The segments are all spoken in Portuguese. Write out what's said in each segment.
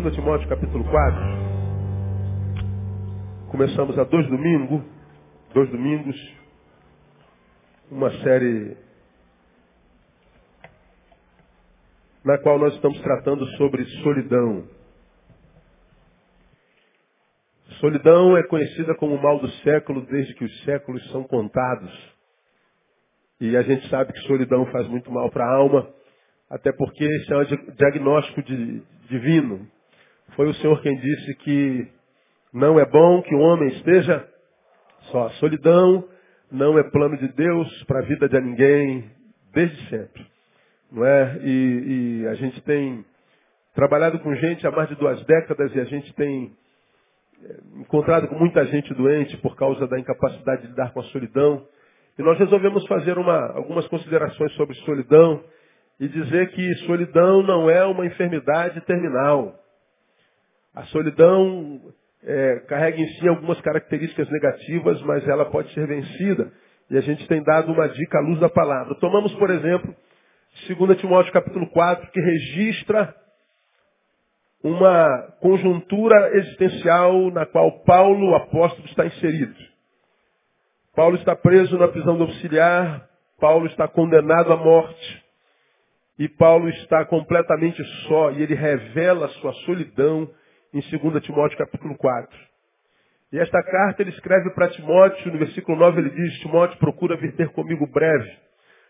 2 Timóteo capítulo 4. Começamos há dois domingos, dois domingos, uma série na qual nós estamos tratando sobre solidão. Solidão é conhecida como o mal do século desde que os séculos são contados. E a gente sabe que solidão faz muito mal para a alma, até porque esse é um diagnóstico de, divino. Foi o Senhor quem disse que não é bom que o homem esteja só. Solidão não é plano de Deus para a vida de ninguém desde sempre. Não é? E, e, a gente tem trabalhado com gente há mais de duas décadas e a gente tem eh, encontrado com muita gente doente por causa da incapacidade de lidar com a solidão. E nós resolvemos fazer uma, algumas considerações sobre solidão e dizer que solidão não é uma enfermidade terminal. A solidão é, carrega em si algumas características negativas, mas ela pode ser vencida. E a gente tem dado uma dica à luz da palavra. Tomamos, por exemplo, 2 Timóteo capítulo 4, que registra uma conjuntura existencial na qual Paulo, o apóstolo, está inserido. Paulo está preso na prisão domiciliar, Paulo está condenado à morte. E Paulo está completamente só e ele revela a sua solidão em 2 Timóteo capítulo 4. E esta carta ele escreve para Timóteo, no versículo 9 ele diz, Timóteo procura vir ter comigo breve.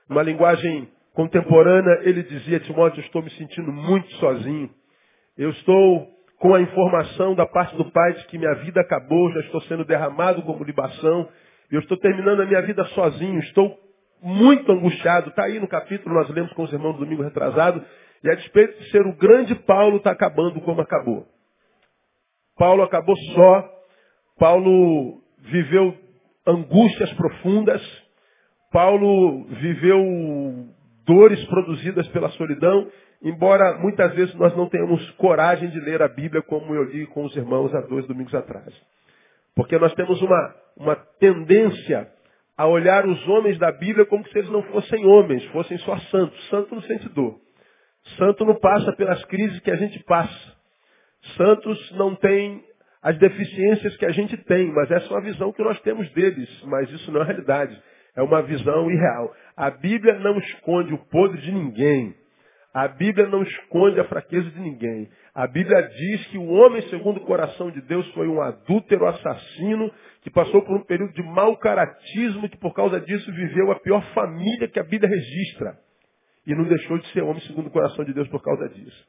Numa linguagem contemporânea ele dizia, Timóteo, estou me sentindo muito sozinho. Eu estou com a informação da parte do Pai de que minha vida acabou, já estou sendo derramado como libação. Eu estou terminando a minha vida sozinho, estou muito angustiado. Está aí no capítulo, nós lemos com os irmãos do domingo retrasado. E a despeito de ser o grande Paulo, está acabando como acabou. Paulo acabou só. Paulo viveu angústias profundas. Paulo viveu dores produzidas pela solidão, embora muitas vezes nós não tenhamos coragem de ler a Bíblia como eu li com os irmãos há dois domingos atrás. Porque nós temos uma, uma tendência a olhar os homens da Bíblia como se eles não fossem homens, fossem só santos. Santo no sente dor. Santo não passa pelas crises que a gente passa. Santos não tem as deficiências que a gente tem, mas essa é uma visão que nós temos deles, mas isso não é realidade. É uma visão irreal. A Bíblia não esconde o podre de ninguém. A Bíblia não esconde a fraqueza de ninguém. A Bíblia diz que o homem segundo o coração de Deus foi um adúltero, assassino, que passou por um período de mau caratismo, que por causa disso viveu a pior família que a Bíblia registra. E não deixou de ser homem segundo o coração de Deus por causa disso.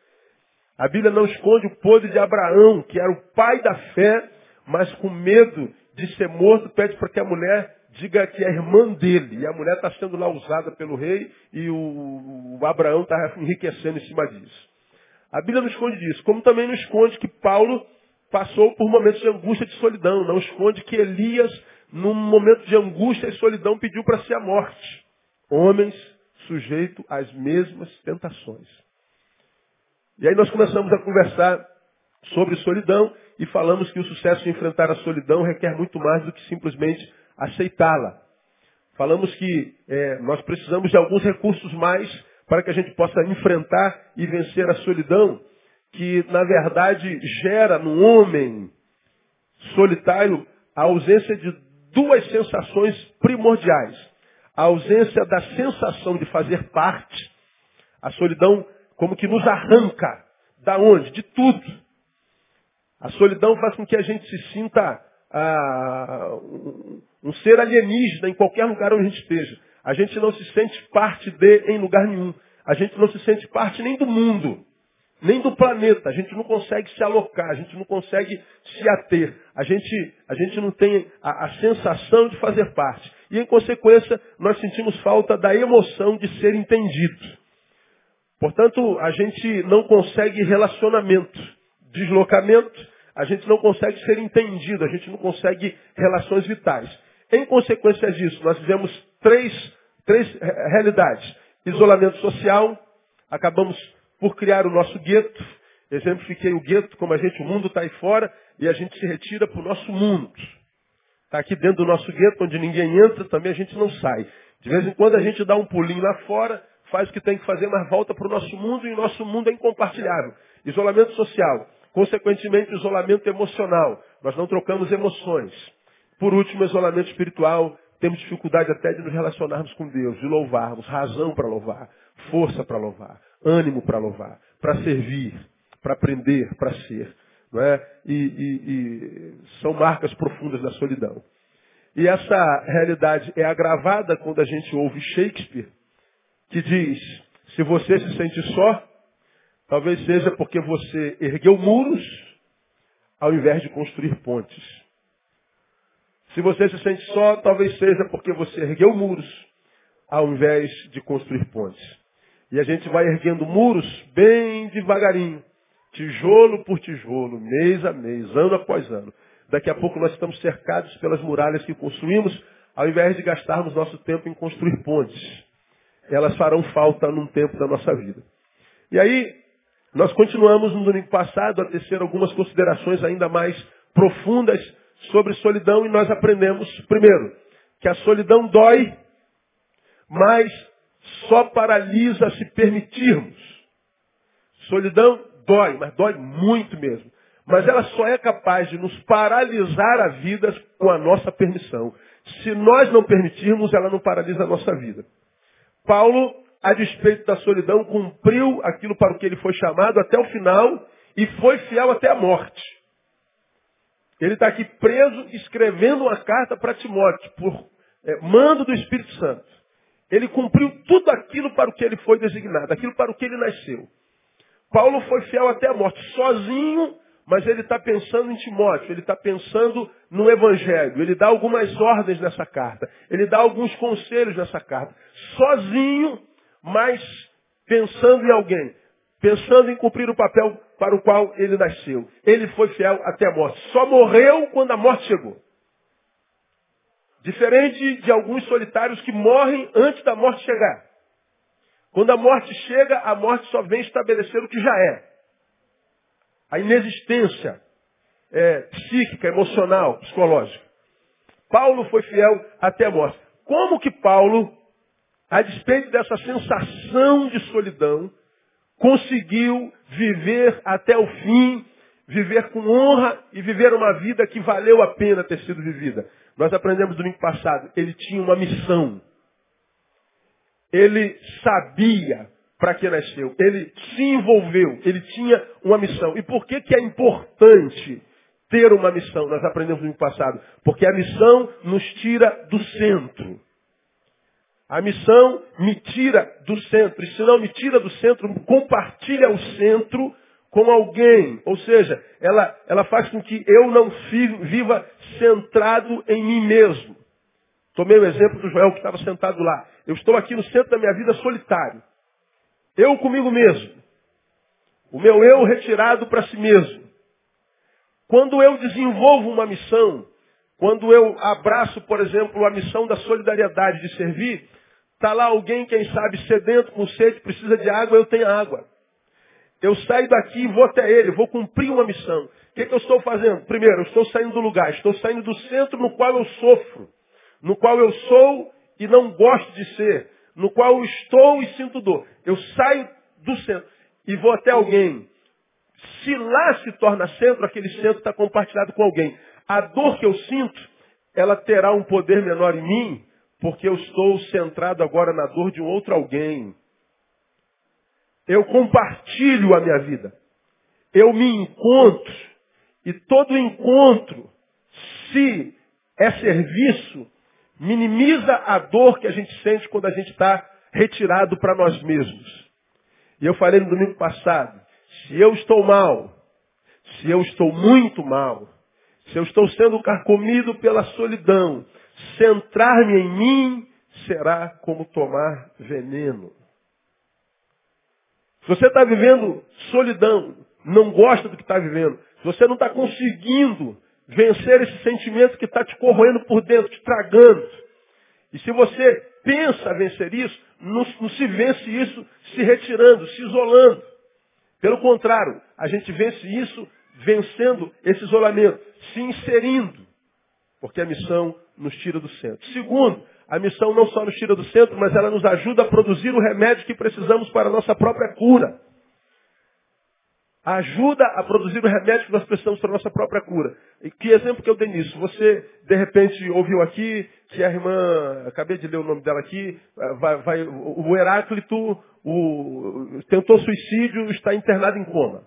A Bíblia não esconde o podre de Abraão, que era o pai da fé, mas com medo de ser morto, pede para que a mulher diga que é irmã dele. E a mulher está sendo lá usada pelo rei e o, o Abraão está enriquecendo em cima disso. A Bíblia não esconde disso, como também não esconde que Paulo passou por momentos de angústia e de solidão. Não esconde que Elias, num momento de angústia e solidão, pediu para si a morte. Homens sujeitos às mesmas tentações. E aí nós começamos a conversar sobre solidão e falamos que o sucesso em enfrentar a solidão requer muito mais do que simplesmente aceitá-la. Falamos que é, nós precisamos de alguns recursos mais para que a gente possa enfrentar e vencer a solidão, que na verdade gera no homem solitário a ausência de duas sensações primordiais. A ausência da sensação de fazer parte, a solidão como que nos arranca. Da onde? De tudo. A solidão faz com que a gente se sinta ah, um, ser alienígena em qualquer lugar onde a gente esteja. A gente não se sente parte de em lugar nenhum. A gente não se sente parte nem do mundo, nem do planeta. A gente não consegue se alocar, a gente não consegue se ater. A gente, a gente não tem a, a sensação de fazer parte. E, em consequência, nós sentimos falta da emoção de ser entendido. Portanto, a gente não consegue relacionamento, deslocamento, a gente não consegue ser entendido, a gente não consegue relações vitais. Em consequência disso, nós vivemos três, três realidades. Isolamento social, acabamos por criar o nosso gueto. Exemplifiquei o gueto, como a gente, o mundo está aí fora, e a gente se retira para o nosso mundo. Está aqui dentro do nosso gueto, onde ninguém entra, também a gente não sai. De vez em quando a gente dá um pulinho lá fora, faz o que tem que fazer, mas volta para o nosso mundo, e o nosso mundo é incompartilhável. Isolamento social. Consequentemente, isolamento emocional. Nós não trocamos emoções. Por último, isolamento espiritual. Temos dificuldade até de nos relacionarmos com Deus, de louvarmos, razão para louvar, força para louvar, ânimo para louvar, para servir, para aprender, para ser. Não é? E, e, e são marcas profundas da solidão. E essa realidade é agravada quando a gente ouve Shakespeare, que diz: se você se sente só, talvez seja porque você ergueu muros ao invés de construir pontes. Se você se sente só, talvez seja porque você ergueu muros ao invés de construir pontes. E a gente vai erguendo muros bem devagarinho, tijolo por tijolo, mês a mês, ano após ano. Daqui a pouco nós estamos cercados pelas muralhas que construímos, ao invés de gastarmos nosso tempo em construir pontes. Elas farão falta num tempo da nossa vida. E aí, nós continuamos no domingo passado a tecer algumas considerações ainda mais profundas sobre solidão e nós aprendemos, primeiro, que a solidão dói, mas só paralisa se permitirmos. Solidão dói, mas dói muito mesmo. Mas ela só é capaz de nos paralisar a vida com a nossa permissão. Se nós não permitirmos, ela não paralisa a nossa vida. Paulo, a despeito da solidão, cumpriu aquilo para o que ele foi chamado até o final e foi fiel até a morte. Ele está aqui preso, escrevendo uma carta para Timóteo, por é, mando do Espírito Santo. Ele cumpriu tudo aquilo para o que ele foi designado, aquilo para o que ele nasceu. Paulo foi fiel até a morte, sozinho, mas ele está pensando em Timóteo, ele está pensando no Evangelho, ele dá algumas ordens nessa carta, ele dá alguns conselhos nessa carta, sozinho, mas pensando em alguém, pensando em cumprir o papel para o qual ele nasceu. Ele foi fiel até a morte. Só morreu quando a morte chegou. Diferente de alguns solitários que morrem antes da morte chegar. Quando a morte chega, a morte só vem estabelecer o que já é. A inexistência é, psíquica, emocional, psicológica. Paulo foi fiel até a morte. Como que Paulo, a despeito dessa sensação de solidão, conseguiu viver até o fim, viver com honra e viver uma vida que valeu a pena ter sido vivida. Nós aprendemos domingo passado, ele tinha uma missão. Ele sabia para que nasceu. Ele se envolveu, ele tinha uma missão. E por que, que é importante ter uma missão? Nós aprendemos no passado. Porque a missão nos tira do centro. A missão me tira do centro. E se não me tira do centro, compartilha o centro com alguém. Ou seja, ela, ela faz com que eu não viva centrado em mim mesmo. Tomei o exemplo do Joel que estava sentado lá. Eu estou aqui no centro da minha vida solitário. Eu comigo mesmo. O meu eu retirado para si mesmo. Quando eu desenvolvo uma missão, quando eu abraço, por exemplo, a missão da solidariedade de servir, Está lá alguém, quem sabe, sedento, com sede, precisa de água, eu tenho água. Eu saio daqui e vou até ele, vou cumprir uma missão. O que, que eu estou fazendo? Primeiro, eu estou saindo do lugar, estou saindo do centro no qual eu sofro, no qual eu sou e não gosto de ser, no qual eu estou e sinto dor. Eu saio do centro e vou até alguém. Se lá se torna centro, aquele centro está compartilhado com alguém. A dor que eu sinto, ela terá um poder menor em mim porque eu estou centrado agora na dor de um outro alguém. Eu compartilho a minha vida. Eu me encontro. E todo encontro, se é serviço, minimiza a dor que a gente sente quando a gente está retirado para nós mesmos. E eu falei no domingo passado, se eu estou mal, se eu estou muito mal, se eu estou sendo carcomido pela solidão, Centrar-me em mim será como tomar veneno. Se você está vivendo solidão, não gosta do que está vivendo, se você não está conseguindo vencer esse sentimento que está te corroendo por dentro, te tragando, e se você pensa vencer isso, não, não se vence isso se retirando, se isolando. Pelo contrário, a gente vence isso vencendo esse isolamento, se inserindo. Porque a missão nos tira do centro. Segundo, a missão não só nos tira do centro, mas ela nos ajuda a produzir o remédio que precisamos para a nossa própria cura. ajuda a produzir o remédio que nós precisamos para a nossa própria cura. E que exemplo que eu dei nisso? Você, de repente, ouviu aqui que a irmã, acabei de ler o nome dela aqui, vai, vai, o Heráclito o, tentou suicídio, está internado em coma.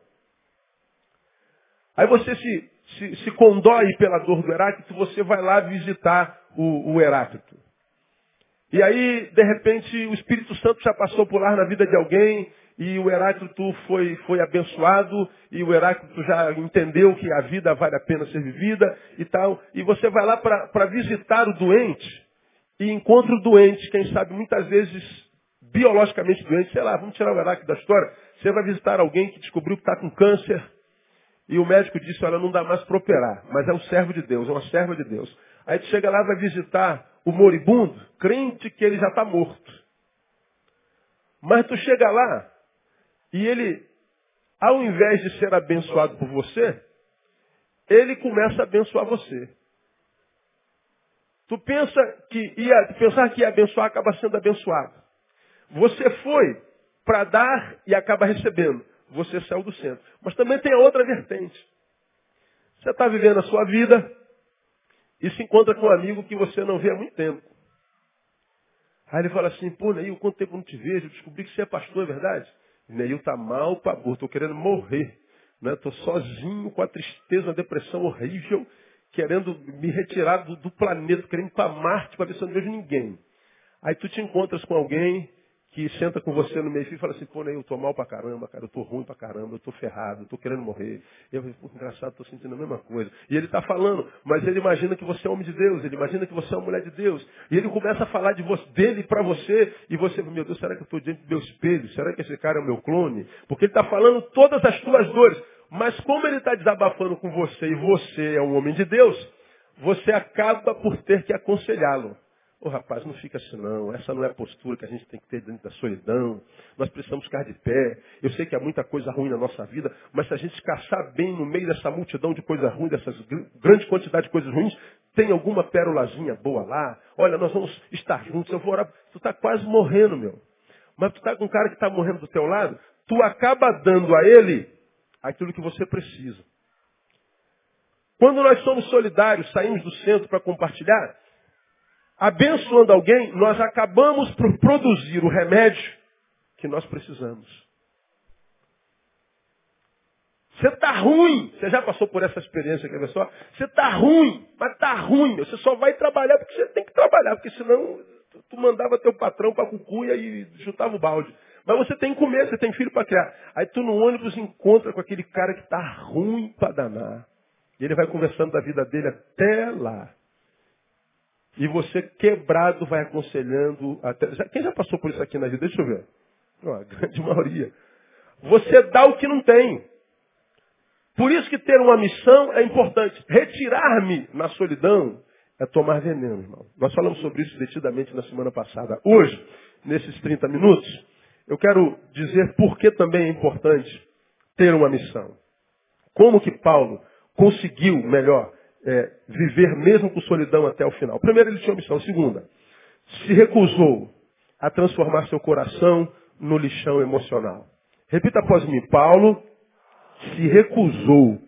Aí você se, se, se condói pela dor do Heráclito, você vai lá visitar o, o Heráclito. E aí, de repente, o Espírito Santo já passou por lá na vida de alguém, e o Heráclito foi, foi abençoado, e o Heráclito já entendeu que a vida vale a pena ser vivida e tal. E você vai lá para visitar o doente, e encontra o doente, quem sabe muitas vezes biologicamente doente, sei lá, vamos tirar o Heráclito da história. Você vai visitar alguém que descobriu que está com câncer, e o médico disse, olha, não dá mais para operar, mas é um servo de Deus, é uma serva de Deus. Aí tu chega lá, vai visitar o moribundo, crente que ele já está morto. Mas tu chega lá, e ele, ao invés de ser abençoado por você, ele começa a abençoar você. Tu pensa que ia, pensar que ia abençoar, acaba sendo abençoado. Você foi para dar e acaba recebendo. Você saiu do centro. Mas também tem a outra vertente. Você está vivendo a sua vida e se encontra com um amigo que você não vê há muito tempo. Aí ele fala assim, pô, Neil, quanto tempo eu não te vejo? Eu descobri que você é pastor, é verdade? Neil está mal para burro, estou querendo morrer. Né? sozinho, com a tristeza, uma depressão horrível, querendo me retirar do, do planeta, querendo ir para Marte para ver se eu não vejo ninguém. Aí tu te encontras com alguém que senta com você no meio e fala assim, pô, né, eu tô mal pra caramba, cara, eu tô ruim pra caramba, eu tô ferrado, eu tô querendo morrer. Eu pô, engraçado, tô sentindo a mesma coisa. E ele está falando, mas ele imagina que você é homem de Deus, ele imagina que você é uma mulher de Deus. E ele começa a falar de você, dele para você, e você, meu Deus, será que eu estou diante do meu espelho? Será que esse cara é o meu clone? Porque ele está falando todas as tuas dores. Mas como ele está desabafando com você e você é um homem de Deus, você acaba por ter que aconselhá-lo. Ô oh, rapaz, não fica assim não. Essa não é a postura que a gente tem que ter dentro da solidão. Nós precisamos ficar de pé. Eu sei que há muita coisa ruim na nossa vida, mas se a gente caçar bem no meio dessa multidão de coisas ruins, dessas grande quantidade de coisas ruins, tem alguma pérolazinha boa lá. Olha, nós vamos estar juntos. Eu vou orar. Tu está quase morrendo, meu. Mas tu está com um cara que está morrendo do teu lado, tu acaba dando a ele aquilo que você precisa. Quando nós somos solidários, saímos do centro para compartilhar, abençoando alguém, nós acabamos por produzir o remédio que nós precisamos. Você está ruim. Você já passou por essa experiência, quer ver só? Você está ruim, mas está ruim. Você só vai trabalhar porque você tem que trabalhar, porque senão tu mandava teu patrão para cucuia e chutava o balde. Mas você tem que comer, você tem filho para criar. Aí tu no ônibus encontra com aquele cara que está ruim para danar. E ele vai conversando da vida dele até lá. E você quebrado vai aconselhando. Até... Quem já passou por isso aqui na vida? Deixa eu ver. A grande maioria. Você dá o que não tem. Por isso que ter uma missão é importante. Retirar-me na solidão é tomar veneno, irmão. Nós falamos sobre isso detidamente na semana passada. Hoje, nesses 30 minutos, eu quero dizer por que também é importante ter uma missão. Como que Paulo conseguiu, melhor, é, viver mesmo com solidão até o final. Primeiro, ele tinha missão. Segunda, se recusou a transformar seu coração no lixão emocional. Repita após mim. Paulo se recusou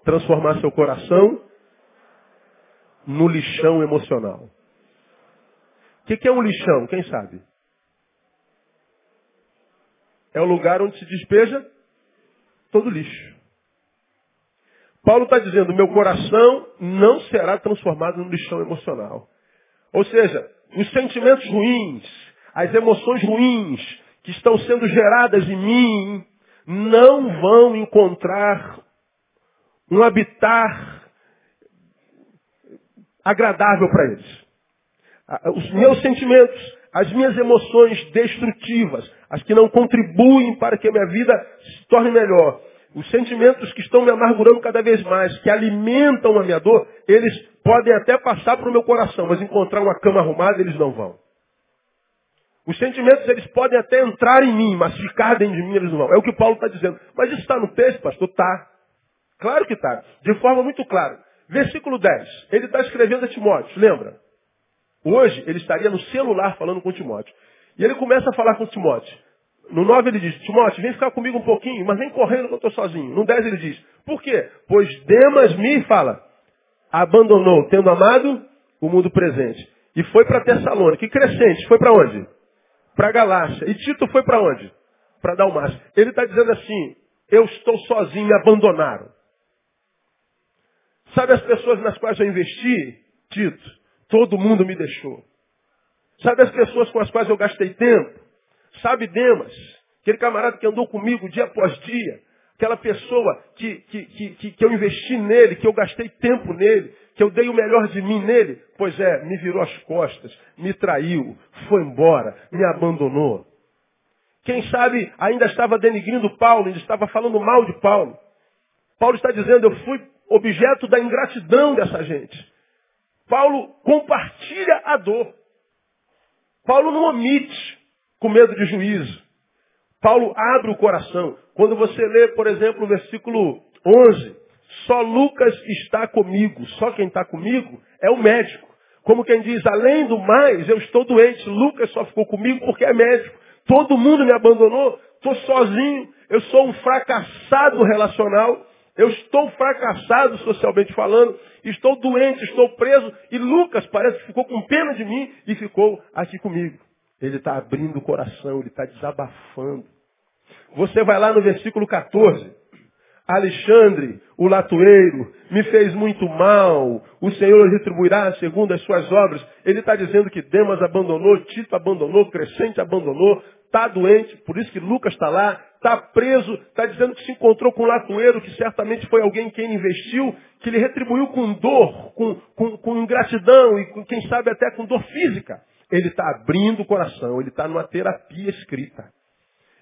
a transformar seu coração no lixão emocional. O que, que é um lixão? Quem sabe? É o lugar onde se despeja todo lixo. Paulo está dizendo, meu coração não será transformado num lixão emocional. Ou seja, os sentimentos ruins, as emoções ruins que estão sendo geradas em mim, não vão encontrar um habitat agradável para eles. Os meus sentimentos, as minhas emoções destrutivas, as que não contribuem para que a minha vida se torne melhor, os sentimentos que estão me amargurando cada vez mais, que alimentam a minha dor, eles podem até passar para o meu coração, mas encontrar uma cama arrumada eles não vão. Os sentimentos eles podem até entrar em mim, mas ficar dentro de mim eles não vão. É o que Paulo está dizendo. Mas isso está no texto, pastor? Está. Claro que está. De forma muito clara. Versículo 10. Ele está escrevendo a Timóteo, lembra? Hoje ele estaria no celular falando com Timóteo. E ele começa a falar com Timóteo. No 9 ele diz, Timóteo, vem ficar comigo um pouquinho, mas vem correndo que eu estou sozinho. No 10 ele diz, por quê? Pois Demas me, fala, abandonou, tendo amado o mundo presente. E foi para Tessalônica. Que crescente, foi para onde? Para Galácia. E Tito foi para onde? Para Dalmácia. Ele está dizendo assim, eu estou sozinho, me abandonaram. Sabe as pessoas nas quais eu investi, Tito? Todo mundo me deixou. Sabe as pessoas com as quais eu gastei tempo? Sabe Demas? Aquele camarada que andou comigo dia após dia. Aquela pessoa que, que, que, que, eu investi nele, que eu gastei tempo nele, que eu dei o melhor de mim nele. Pois é, me virou as costas, me traiu, foi embora, me abandonou. Quem sabe ainda estava denigrindo Paulo, ainda estava falando mal de Paulo. Paulo está dizendo, eu fui objeto da ingratidão dessa gente. Paulo compartilha a dor. Paulo não omite com medo de juízo. Paulo abre o coração. Quando você lê, por exemplo, o versículo 11, só Lucas está comigo, só quem está comigo é o médico. Como quem diz, além do mais, eu estou doente. Lucas só ficou comigo porque é médico. Todo mundo me abandonou, estou sozinho, eu sou um fracassado relacional, eu estou fracassado socialmente falando, estou doente, estou preso, e Lucas parece que ficou com pena de mim e ficou aqui comigo. Ele está abrindo o coração, ele está desabafando. Você vai lá no versículo 14. Alexandre, o latoeiro, me fez muito mal, o Senhor retribuirá segundo as suas obras. Ele está dizendo que Demas abandonou, Tito abandonou, Crescente abandonou, está doente, por isso que Lucas está lá, está preso, está dizendo que se encontrou com um latoeiro, que certamente foi alguém que ele investiu, que ele retribuiu com dor, com, com, com ingratidão e com, quem sabe até com dor física. Ele está abrindo o coração, ele está numa terapia escrita.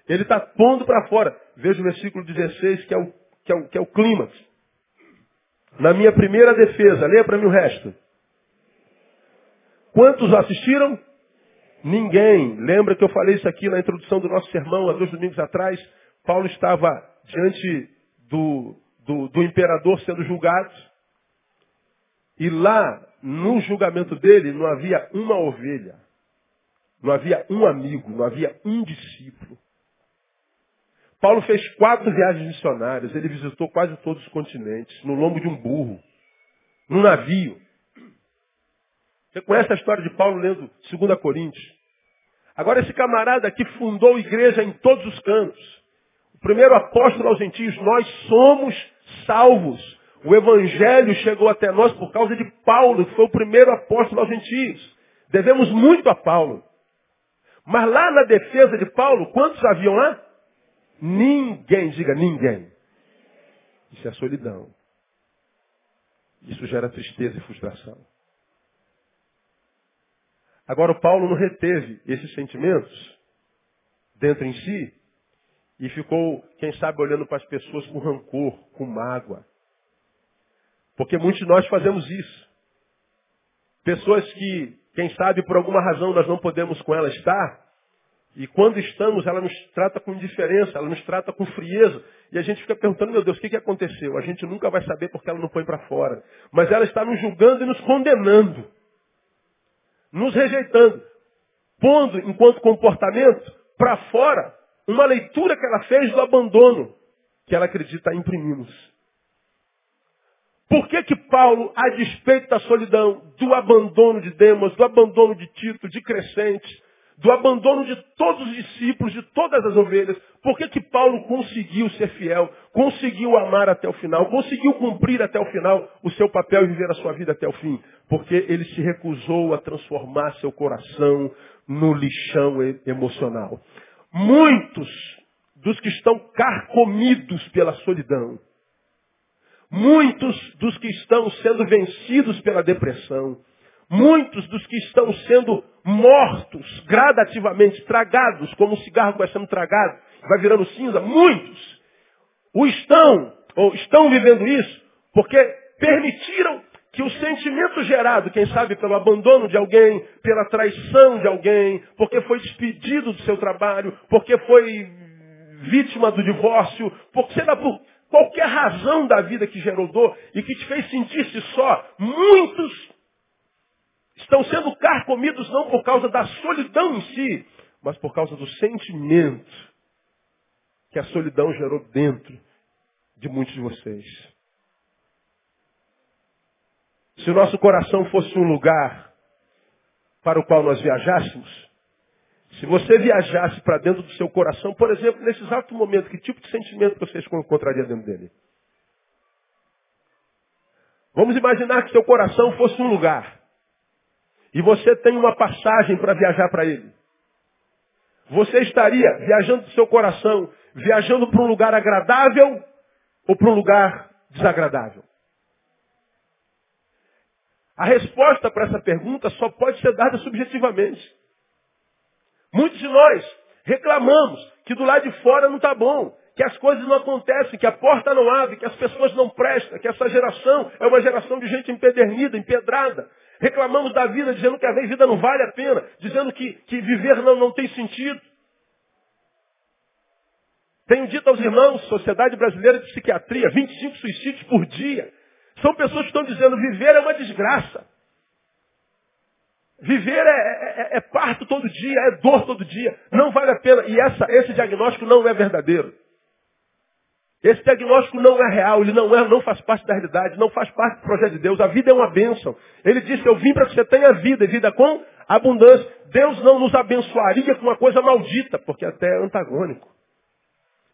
Ele está pondo para fora. Veja o versículo 16, que é o, que é o, que é o clímax. Na minha primeira defesa, leia para mim o resto. Quantos assistiram? Ninguém. Lembra que eu falei isso aqui na introdução do nosso sermão, há dois domingos atrás? Paulo estava diante do, do, do imperador sendo julgado. E lá, no julgamento dele, não havia uma ovelha. Não havia um amigo, não havia um discípulo. Paulo fez quatro viagens missionárias, ele visitou quase todos os continentes, no lombo de um burro, num navio. Você conhece a história de Paulo lendo 2 Coríntios. Agora esse camarada aqui fundou igreja em todos os cantos. O primeiro apóstolo aos gentios, nós somos salvos. O evangelho chegou até nós por causa de Paulo, que foi o primeiro apóstolo aos gentios. Devemos muito a Paulo. Mas lá na defesa de Paulo, quantos haviam lá? Ninguém, diga ninguém. Isso é solidão. Isso gera tristeza e frustração. Agora, o Paulo não reteve esses sentimentos dentro em si e ficou, quem sabe, olhando para as pessoas com rancor, com mágoa. Porque muitos de nós fazemos isso. Pessoas que, quem sabe, por alguma razão nós não podemos com ela estar, e quando estamos, ela nos trata com indiferença, ela nos trata com frieza. E a gente fica perguntando, meu Deus, o que, que aconteceu? A gente nunca vai saber porque ela não põe para fora. Mas ela está nos julgando e nos condenando. Nos rejeitando. Pondo, enquanto comportamento, para fora, uma leitura que ela fez do abandono que ela acredita imprimimos. Por que que Paulo, a despeito da solidão, do abandono de Demas, do abandono de Tito, de Crescente, do abandono de todos os discípulos, de todas as ovelhas. Por que, que Paulo conseguiu ser fiel, conseguiu amar até o final, conseguiu cumprir até o final o seu papel e viver a sua vida até o fim? Porque ele se recusou a transformar seu coração no lixão emocional. Muitos dos que estão carcomidos pela solidão, muitos dos que estão sendo vencidos pela depressão, muitos dos que estão sendo mortos gradativamente, tragados, como um cigarro que vai sendo tragado, vai virando cinza, muitos o estão, ou estão vivendo isso, porque permitiram que o sentimento gerado, quem sabe pelo abandono de alguém, pela traição de alguém, porque foi despedido do seu trabalho, porque foi vítima do divórcio, porque sei lá, por qualquer razão da vida que gerou dor e que te fez sentir-se só, muitos estão sendo carcomidos não por causa da solidão em si, mas por causa do sentimento que a solidão gerou dentro de muitos de vocês. Se o nosso coração fosse um lugar para o qual nós viajássemos, se você viajasse para dentro do seu coração, por exemplo, nesse exato momento, que tipo de sentimento você encontraria dentro dele? Vamos imaginar que seu coração fosse um lugar. E você tem uma passagem para viajar para ele. Você estaria viajando do seu coração, viajando para um lugar agradável ou para um lugar desagradável? A resposta para essa pergunta só pode ser dada subjetivamente. Muitos de nós reclamamos que do lado de fora não está bom, que as coisas não acontecem, que a porta não abre, que as pessoas não prestam, que essa geração é uma geração de gente empedernida, empedrada. Reclamamos da vida, dizendo que a vida não vale a pena, dizendo que, que viver não, não tem sentido. Tenho dito aos irmãos, Sociedade Brasileira de Psiquiatria, 25 suicídios por dia. São pessoas que estão dizendo, viver é uma desgraça. Viver é, é, é, parto todo dia, é dor todo dia. Não vale a pena. E essa, esse diagnóstico não é verdadeiro. Esse diagnóstico não é real, ele não, é, não faz parte da realidade, não faz parte do projeto de Deus. A vida é uma bênção. Ele disse, eu vim para que você tenha vida, e vida com abundância. Deus não nos abençoaria com uma coisa maldita, porque até é antagônico.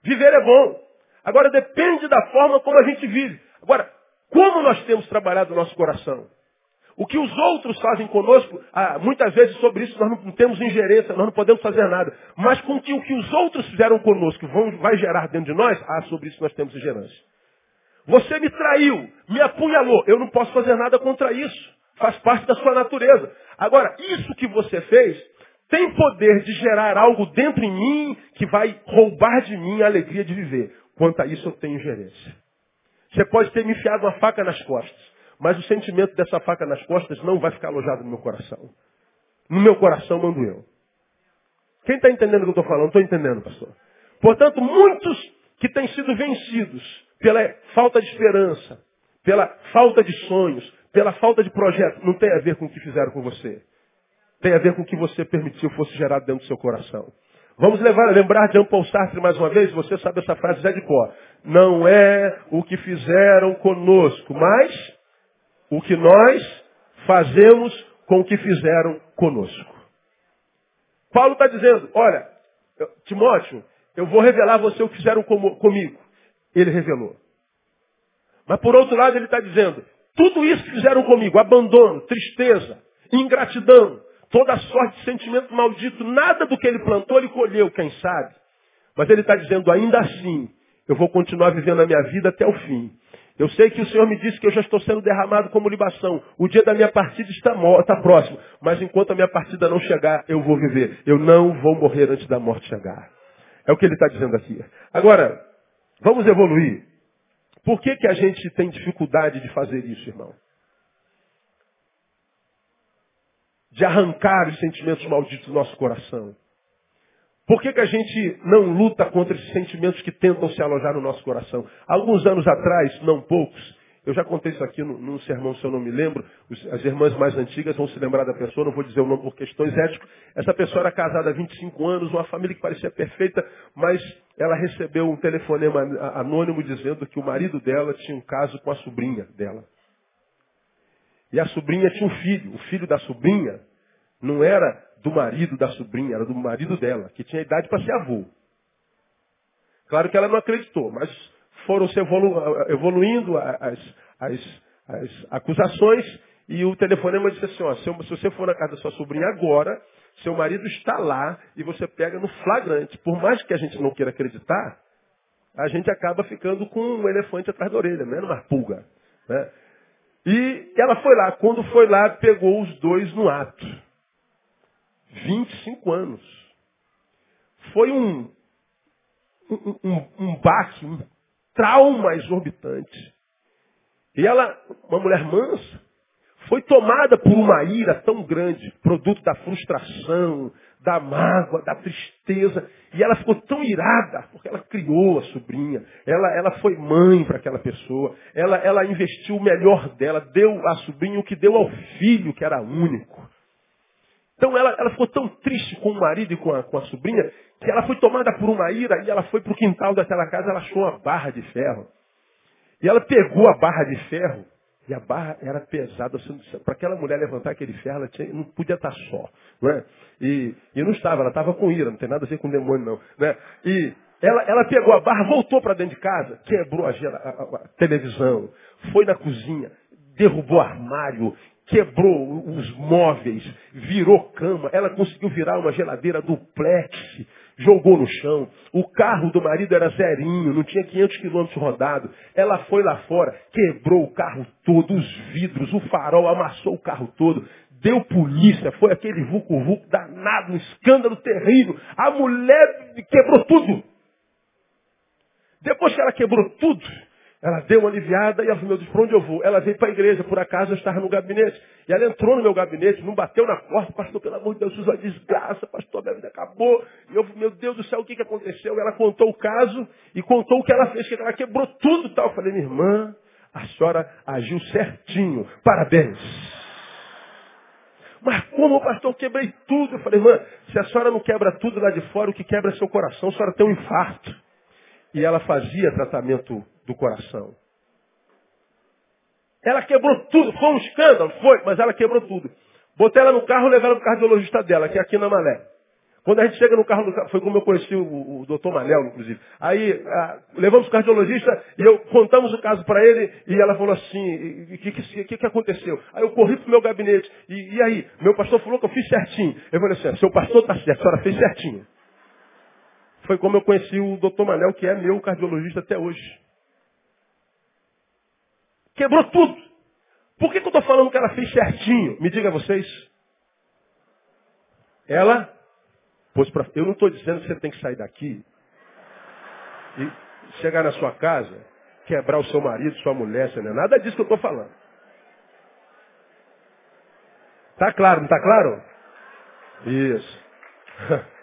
Viver é bom. Agora depende da forma como a gente vive. Agora, como nós temos trabalhado o nosso coração? O que os outros fazem conosco, ah, muitas vezes sobre isso nós não temos ingerência, nós não podemos fazer nada. Mas com que o que os outros fizeram conosco vão, vai gerar dentro de nós, ah, sobre isso nós temos ingerência. Você me traiu, me apunhalou, eu não posso fazer nada contra isso. Faz parte da sua natureza. Agora, isso que você fez tem poder de gerar algo dentro em mim que vai roubar de mim a alegria de viver. Quanto a isso eu tenho ingerência. Você pode ter me enfiado uma faca nas costas. Mas o sentimento dessa faca nas costas não vai ficar alojado no meu coração. No meu coração mando eu. Quem está entendendo o que eu estou falando? Estou entendendo, pastor. Portanto, muitos que têm sido vencidos pela falta de esperança, pela falta de sonhos, pela falta de projeto, não tem a ver com o que fizeram com você. Tem a ver com o que você permitiu fosse gerado dentro do seu coração. Vamos levar, lembrar de Jean Paul Sartre mais uma vez? Você sabe essa frase Zé de cor. Não é o que fizeram conosco, mas o que nós fazemos com o que fizeram conosco. Paulo está dizendo, olha, Timóteo, eu vou revelar a você o que fizeram comigo. Ele revelou. Mas por outro lado ele está dizendo, tudo isso que fizeram comigo, abandono, tristeza, ingratidão, toda sorte de sentimento maldito, nada do que ele plantou ele colheu, quem sabe. Mas ele está dizendo, ainda assim, eu vou continuar vivendo a minha vida até o fim. Eu sei que o Senhor me disse que eu já estou sendo derramado como libação. O dia da minha partida está, está próximo. Mas enquanto a minha partida não chegar, eu vou viver. Eu não vou morrer antes da morte chegar. É o que ele está dizendo aqui. Agora, vamos evoluir. Por que, que a gente tem dificuldade de fazer isso, irmão? De arrancar os sentimentos malditos do nosso coração. Por que, que a gente não luta contra esses sentimentos que tentam se alojar no nosso coração? Alguns anos atrás, não poucos, eu já contei isso aqui num, sermão, se eu não me lembro, as irmãs mais antigas vão se lembrar da pessoa, não vou dizer o nome por questões éticas. Essa pessoa era casada há 25 anos, uma família que parecia perfeita, mas ela recebeu um telefonema anônimo dizendo que o marido dela tinha um caso com a sobrinha dela. E a sobrinha tinha um filho. O filho da sobrinha não era do marido da sobrinha, era do marido dela, que tinha idade para ser avô. Claro que ela não acreditou, mas foram se evolu evoluindo as, as, as, acusações e o telefonema disse assim, ó, se, você for na casa da sua sobrinha agora, seu marido está lá e você pega no flagrante. Por mais que a gente não queira acreditar, a gente acaba ficando com um elefante atrás da orelha, não é uma pulga. Né? E ela foi lá. Quando foi lá, pegou os dois no ato. 25 anos. Foi um, um, um, um baque, um trauma exorbitante. E ela, uma mulher mansa, foi tomada por uma ira tão grande, produto da frustração, da mágoa, da tristeza. E ela ficou tão irada, porque ela criou a sobrinha. Ela, ela foi mãe para aquela pessoa. Ela, ela investiu o melhor dela, deu à sobrinha o que deu ao filho, que era único. Então ela, ela ficou tão triste com o marido e com a, com a sobrinha que ela foi tomada por uma ira e ela foi para o quintal daquela casa, ela achou uma barra de ferro. E ela pegou a barra de ferro e a barra era pesada. Para aquela mulher levantar aquele ferro, ela tinha, não podia estar só. Não é? e, e não estava, ela estava com ira, não tem nada a ver com demônio não. Né? E ela, ela pegou a barra, voltou para dentro de casa, quebrou a, a, a, a televisão, foi na cozinha, derrubou armário, quebrou os móveis, virou cama, ela conseguiu virar uma geladeira duplex, jogou no chão. O carro do marido era zerinho, não tinha 500 quilômetros rodado. Ela foi lá fora, quebrou o carro todo, os vidros, o farol, amassou o carro todo. Deu polícia, foi aquele vucu-vucu danado, um escândalo terrível. A mulher quebrou tudo. Depois que ela quebrou tudo, ela deu uma aliviada e ela falou, meu Deus, para onde eu vou? Ela veio para a igreja, por acaso eu estava no gabinete. E ela entrou no meu gabinete, não bateu na porta, pastor, pelo amor de Deus, isso é desgraça, pastor, minha vida acabou. E eu, meu Deus do céu, o que, que aconteceu? Ela contou o caso e contou o que ela fez, que ela quebrou tudo tal. Eu falei, minha irmã, a senhora agiu certinho, parabéns. Mas como, pastor, eu quebrei tudo? Eu falei, irmã, se a senhora não quebra tudo lá de fora, o que quebra é seu coração, a senhora tem um infarto. E ela fazia tratamento do coração. Ela quebrou tudo, foi um escândalo, foi, mas ela quebrou tudo. Botei ela no carro e levei ela para o cardiologista dela, que é aqui na Malé. Quando a gente chega no carro, foi como eu conheci o, o doutor Manel, inclusive. Aí a, levamos o cardiologista e eu contamos o caso para ele e ela falou assim, o que, que, que, aconteceu? Aí eu corri para o meu gabinete. E, e, aí? Meu pastor falou que eu fiz certinho. Eu falei assim, seu pastor está certo, a senhora fez certinho. Foi como eu conheci o doutor Manel, que é meu cardiologista até hoje. Quebrou tudo. Por que, que eu estou falando que ela fez certinho? Me diga vocês. Ela pôs para. Eu não estou dizendo que você tem que sair daqui e chegar na sua casa, quebrar o seu marido, sua mulher, não é nada disso que eu estou falando. Tá claro, não está claro? Isso.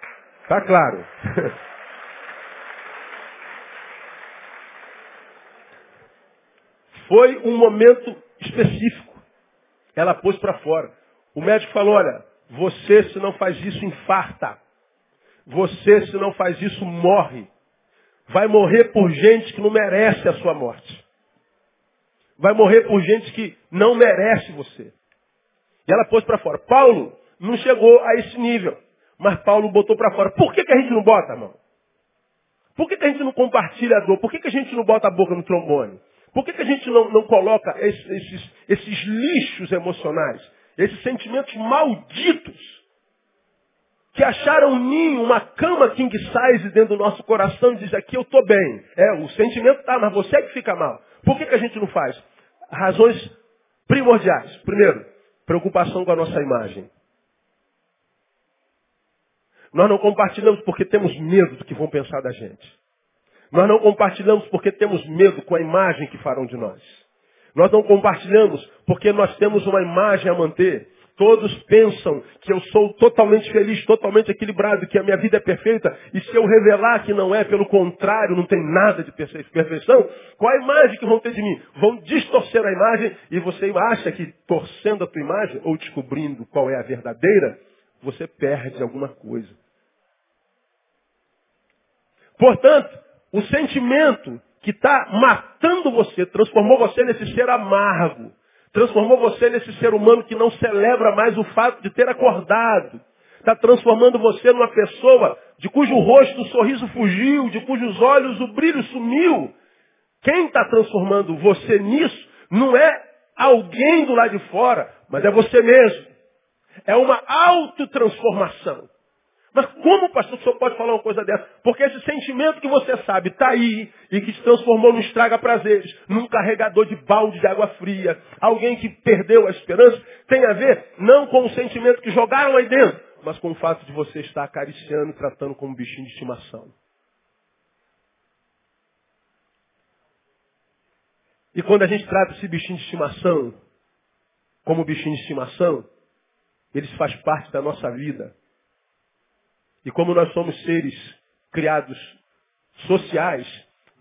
Tá claro. Foi um momento específico. Ela pôs para fora. O médico falou, olha, você se não faz isso, infarta. Você se não faz isso, morre. Vai morrer por gente que não merece a sua morte. Vai morrer por gente que não merece você. E ela pôs para fora. Paulo não chegou a esse nível. Mas Paulo botou para fora. Por que, que a gente não bota, irmão? Por que, que a gente não compartilha a dor? Por que, que a gente não bota a boca no trombone? Por que, que a gente não, não coloca esses, esses, esses lixos emocionais, esses sentimentos malditos, que acharam um ninho, uma cama king size dentro do nosso coração e diz aqui eu estou bem. É, o sentimento está, mas você é que fica mal. Por que, que a gente não faz? Razões primordiais. Primeiro, preocupação com a nossa imagem. Nós não compartilhamos porque temos medo do que vão pensar da gente. Nós não compartilhamos porque temos medo com a imagem que farão de nós. Nós não compartilhamos porque nós temos uma imagem a manter. Todos pensam que eu sou totalmente feliz, totalmente equilibrado, que a minha vida é perfeita. E se eu revelar que não é, pelo contrário, não tem nada de perfeição, qual a imagem que vão ter de mim? Vão distorcer a imagem e você acha que torcendo a tua imagem ou descobrindo qual é a verdadeira, você perde alguma coisa. Portanto, o sentimento que está matando você, transformou você nesse ser amargo. Transformou você nesse ser humano que não celebra mais o fato de ter acordado. Está transformando você numa pessoa de cujo rosto o sorriso fugiu, de cujos olhos o brilho sumiu. Quem está transformando você nisso não é alguém do lado de fora, mas é você mesmo. É uma autotransformação. Mas como, pastor, o senhor pode falar uma coisa dessa? Porque esse sentimento que você sabe está aí e que se transformou num estraga-prazeres, num carregador de balde de água fria, alguém que perdeu a esperança, tem a ver não com o sentimento que jogaram aí dentro, mas com o fato de você estar acariciando e tratando como bichinho de estimação. E quando a gente trata esse bichinho de estimação como bichinho de estimação, eles faz parte da nossa vida. E como nós somos seres criados sociais,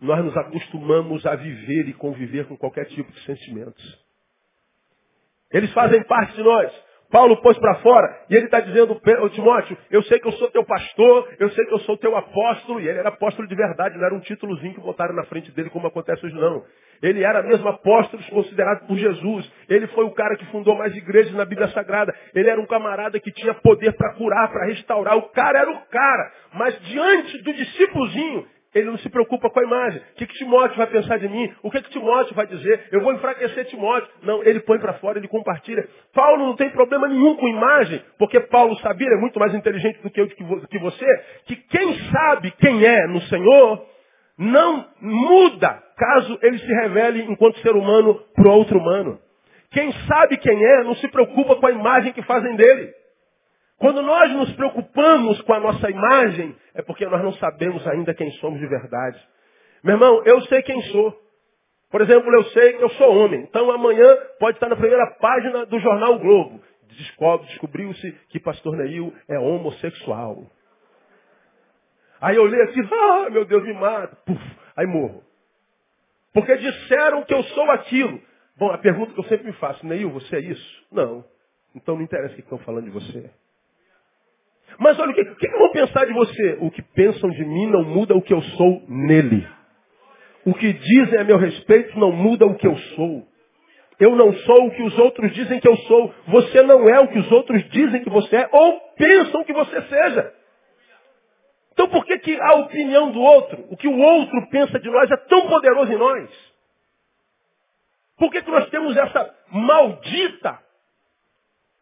nós nos acostumamos a viver e conviver com qualquer tipo de sentimentos. Eles fazem parte de nós. Paulo pôs para fora e ele está dizendo, Timóteo, eu sei que eu sou teu pastor, eu sei que eu sou teu apóstolo, e ele era apóstolo de verdade, não era um títulozinho que botaram na frente dele como acontece hoje não. Ele era mesmo apóstolo considerado por Jesus. Ele foi o cara que fundou mais igrejas na Bíblia Sagrada. Ele era um camarada que tinha poder para curar, para restaurar. O cara era o cara. Mas diante do discípulozinho, ele não se preocupa com a imagem. O que, que Timóteo vai pensar de mim? O que, que Timóteo vai dizer? Eu vou enfraquecer Timóteo. Não, ele põe para fora, ele compartilha. Paulo não tem problema nenhum com imagem, porque Paulo sabia, ele é muito mais inteligente do que eu, do que você, que quem sabe quem é no Senhor, não muda caso ele se revele enquanto ser humano para outro humano. Quem sabe quem é, não se preocupa com a imagem que fazem dele. Quando nós nos preocupamos com a nossa imagem, é porque nós não sabemos ainda quem somos de verdade. Meu irmão, eu sei quem sou. Por exemplo, eu sei que eu sou homem. Então amanhã pode estar na primeira página do jornal o Globo. Descobre, descobriu-se que pastor Neil é homossexual. Aí eu leio assim, ah, meu Deus, me mata. Puf, aí morro. Porque disseram que eu sou aquilo. Bom, a pergunta que eu sempre me faço, Neil, você é isso? Não. Então não interessa o que estão falando de você. Mas olha, o que, o que vão pensar de você? O que pensam de mim não muda o que eu sou nele. O que dizem a meu respeito não muda o que eu sou. Eu não sou o que os outros dizem que eu sou. Você não é o que os outros dizem que você é ou pensam que você seja. Então por que, que a opinião do outro, o que o outro pensa de nós é tão poderoso em nós? Por que, que nós temos essa maldita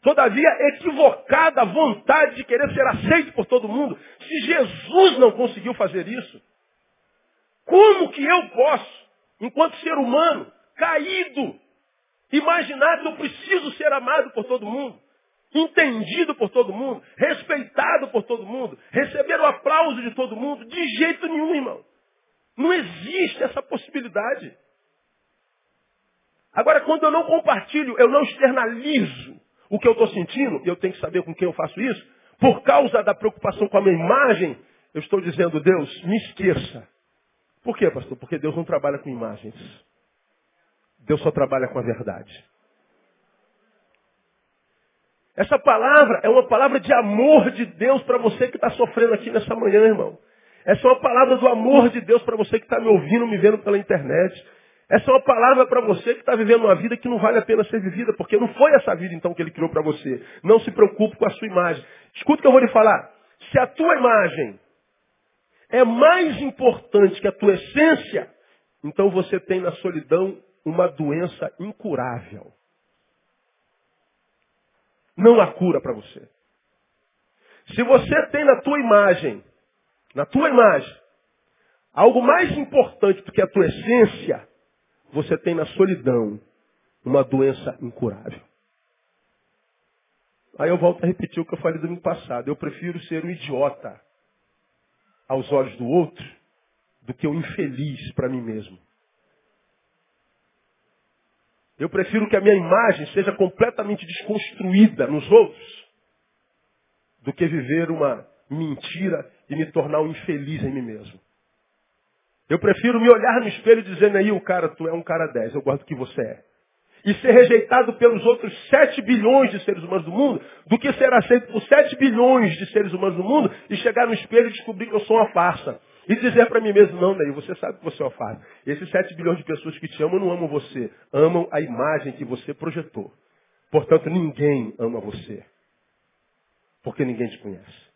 Todavia, equivocada vontade de querer ser aceito por todo mundo. Se Jesus não conseguiu fazer isso, como que eu posso, enquanto ser humano, caído, imaginar que eu preciso ser amado por todo mundo, entendido por todo mundo, respeitado por todo mundo, receber o aplauso de todo mundo? De jeito nenhum, irmão. Não existe essa possibilidade. Agora, quando eu não compartilho, eu não externalizo o que eu estou sentindo, e eu tenho que saber com quem eu faço isso, por causa da preocupação com a minha imagem, eu estou dizendo, Deus, me esqueça. Por quê, pastor? Porque Deus não trabalha com imagens. Deus só trabalha com a verdade. Essa palavra é uma palavra de amor de Deus para você que está sofrendo aqui nessa manhã, irmão. Essa é uma palavra do amor de Deus para você que está me ouvindo, me vendo pela internet. Essa é uma palavra para você que está vivendo uma vida que não vale a pena ser vivida, porque não foi essa vida então que ele criou para você. Não se preocupe com a sua imagem. Escuta o que eu vou lhe falar. Se a tua imagem é mais importante que a tua essência, então você tem na solidão uma doença incurável. Não há cura para você. Se você tem na tua imagem, na tua imagem, algo mais importante do que a tua essência, você tem na solidão uma doença incurável. Aí eu volto a repetir o que eu falei domingo passado. Eu prefiro ser um idiota aos olhos do outro do que um infeliz para mim mesmo. Eu prefiro que a minha imagem seja completamente desconstruída nos outros do que viver uma mentira e me tornar um infeliz em mim mesmo. Eu prefiro me olhar no espelho dizendo aí, o cara, tu é um cara 10, eu gosto do que você é. E ser rejeitado pelos outros 7 bilhões de seres humanos do mundo, do que ser aceito por 7 bilhões de seres humanos do mundo e chegar no espelho e descobrir que eu sou uma farsa. E dizer para mim mesmo, não, Ney, você sabe que você é uma farsa. Esses 7 bilhões de pessoas que te amam não amam você, amam a imagem que você projetou. Portanto, ninguém ama você. Porque ninguém te conhece.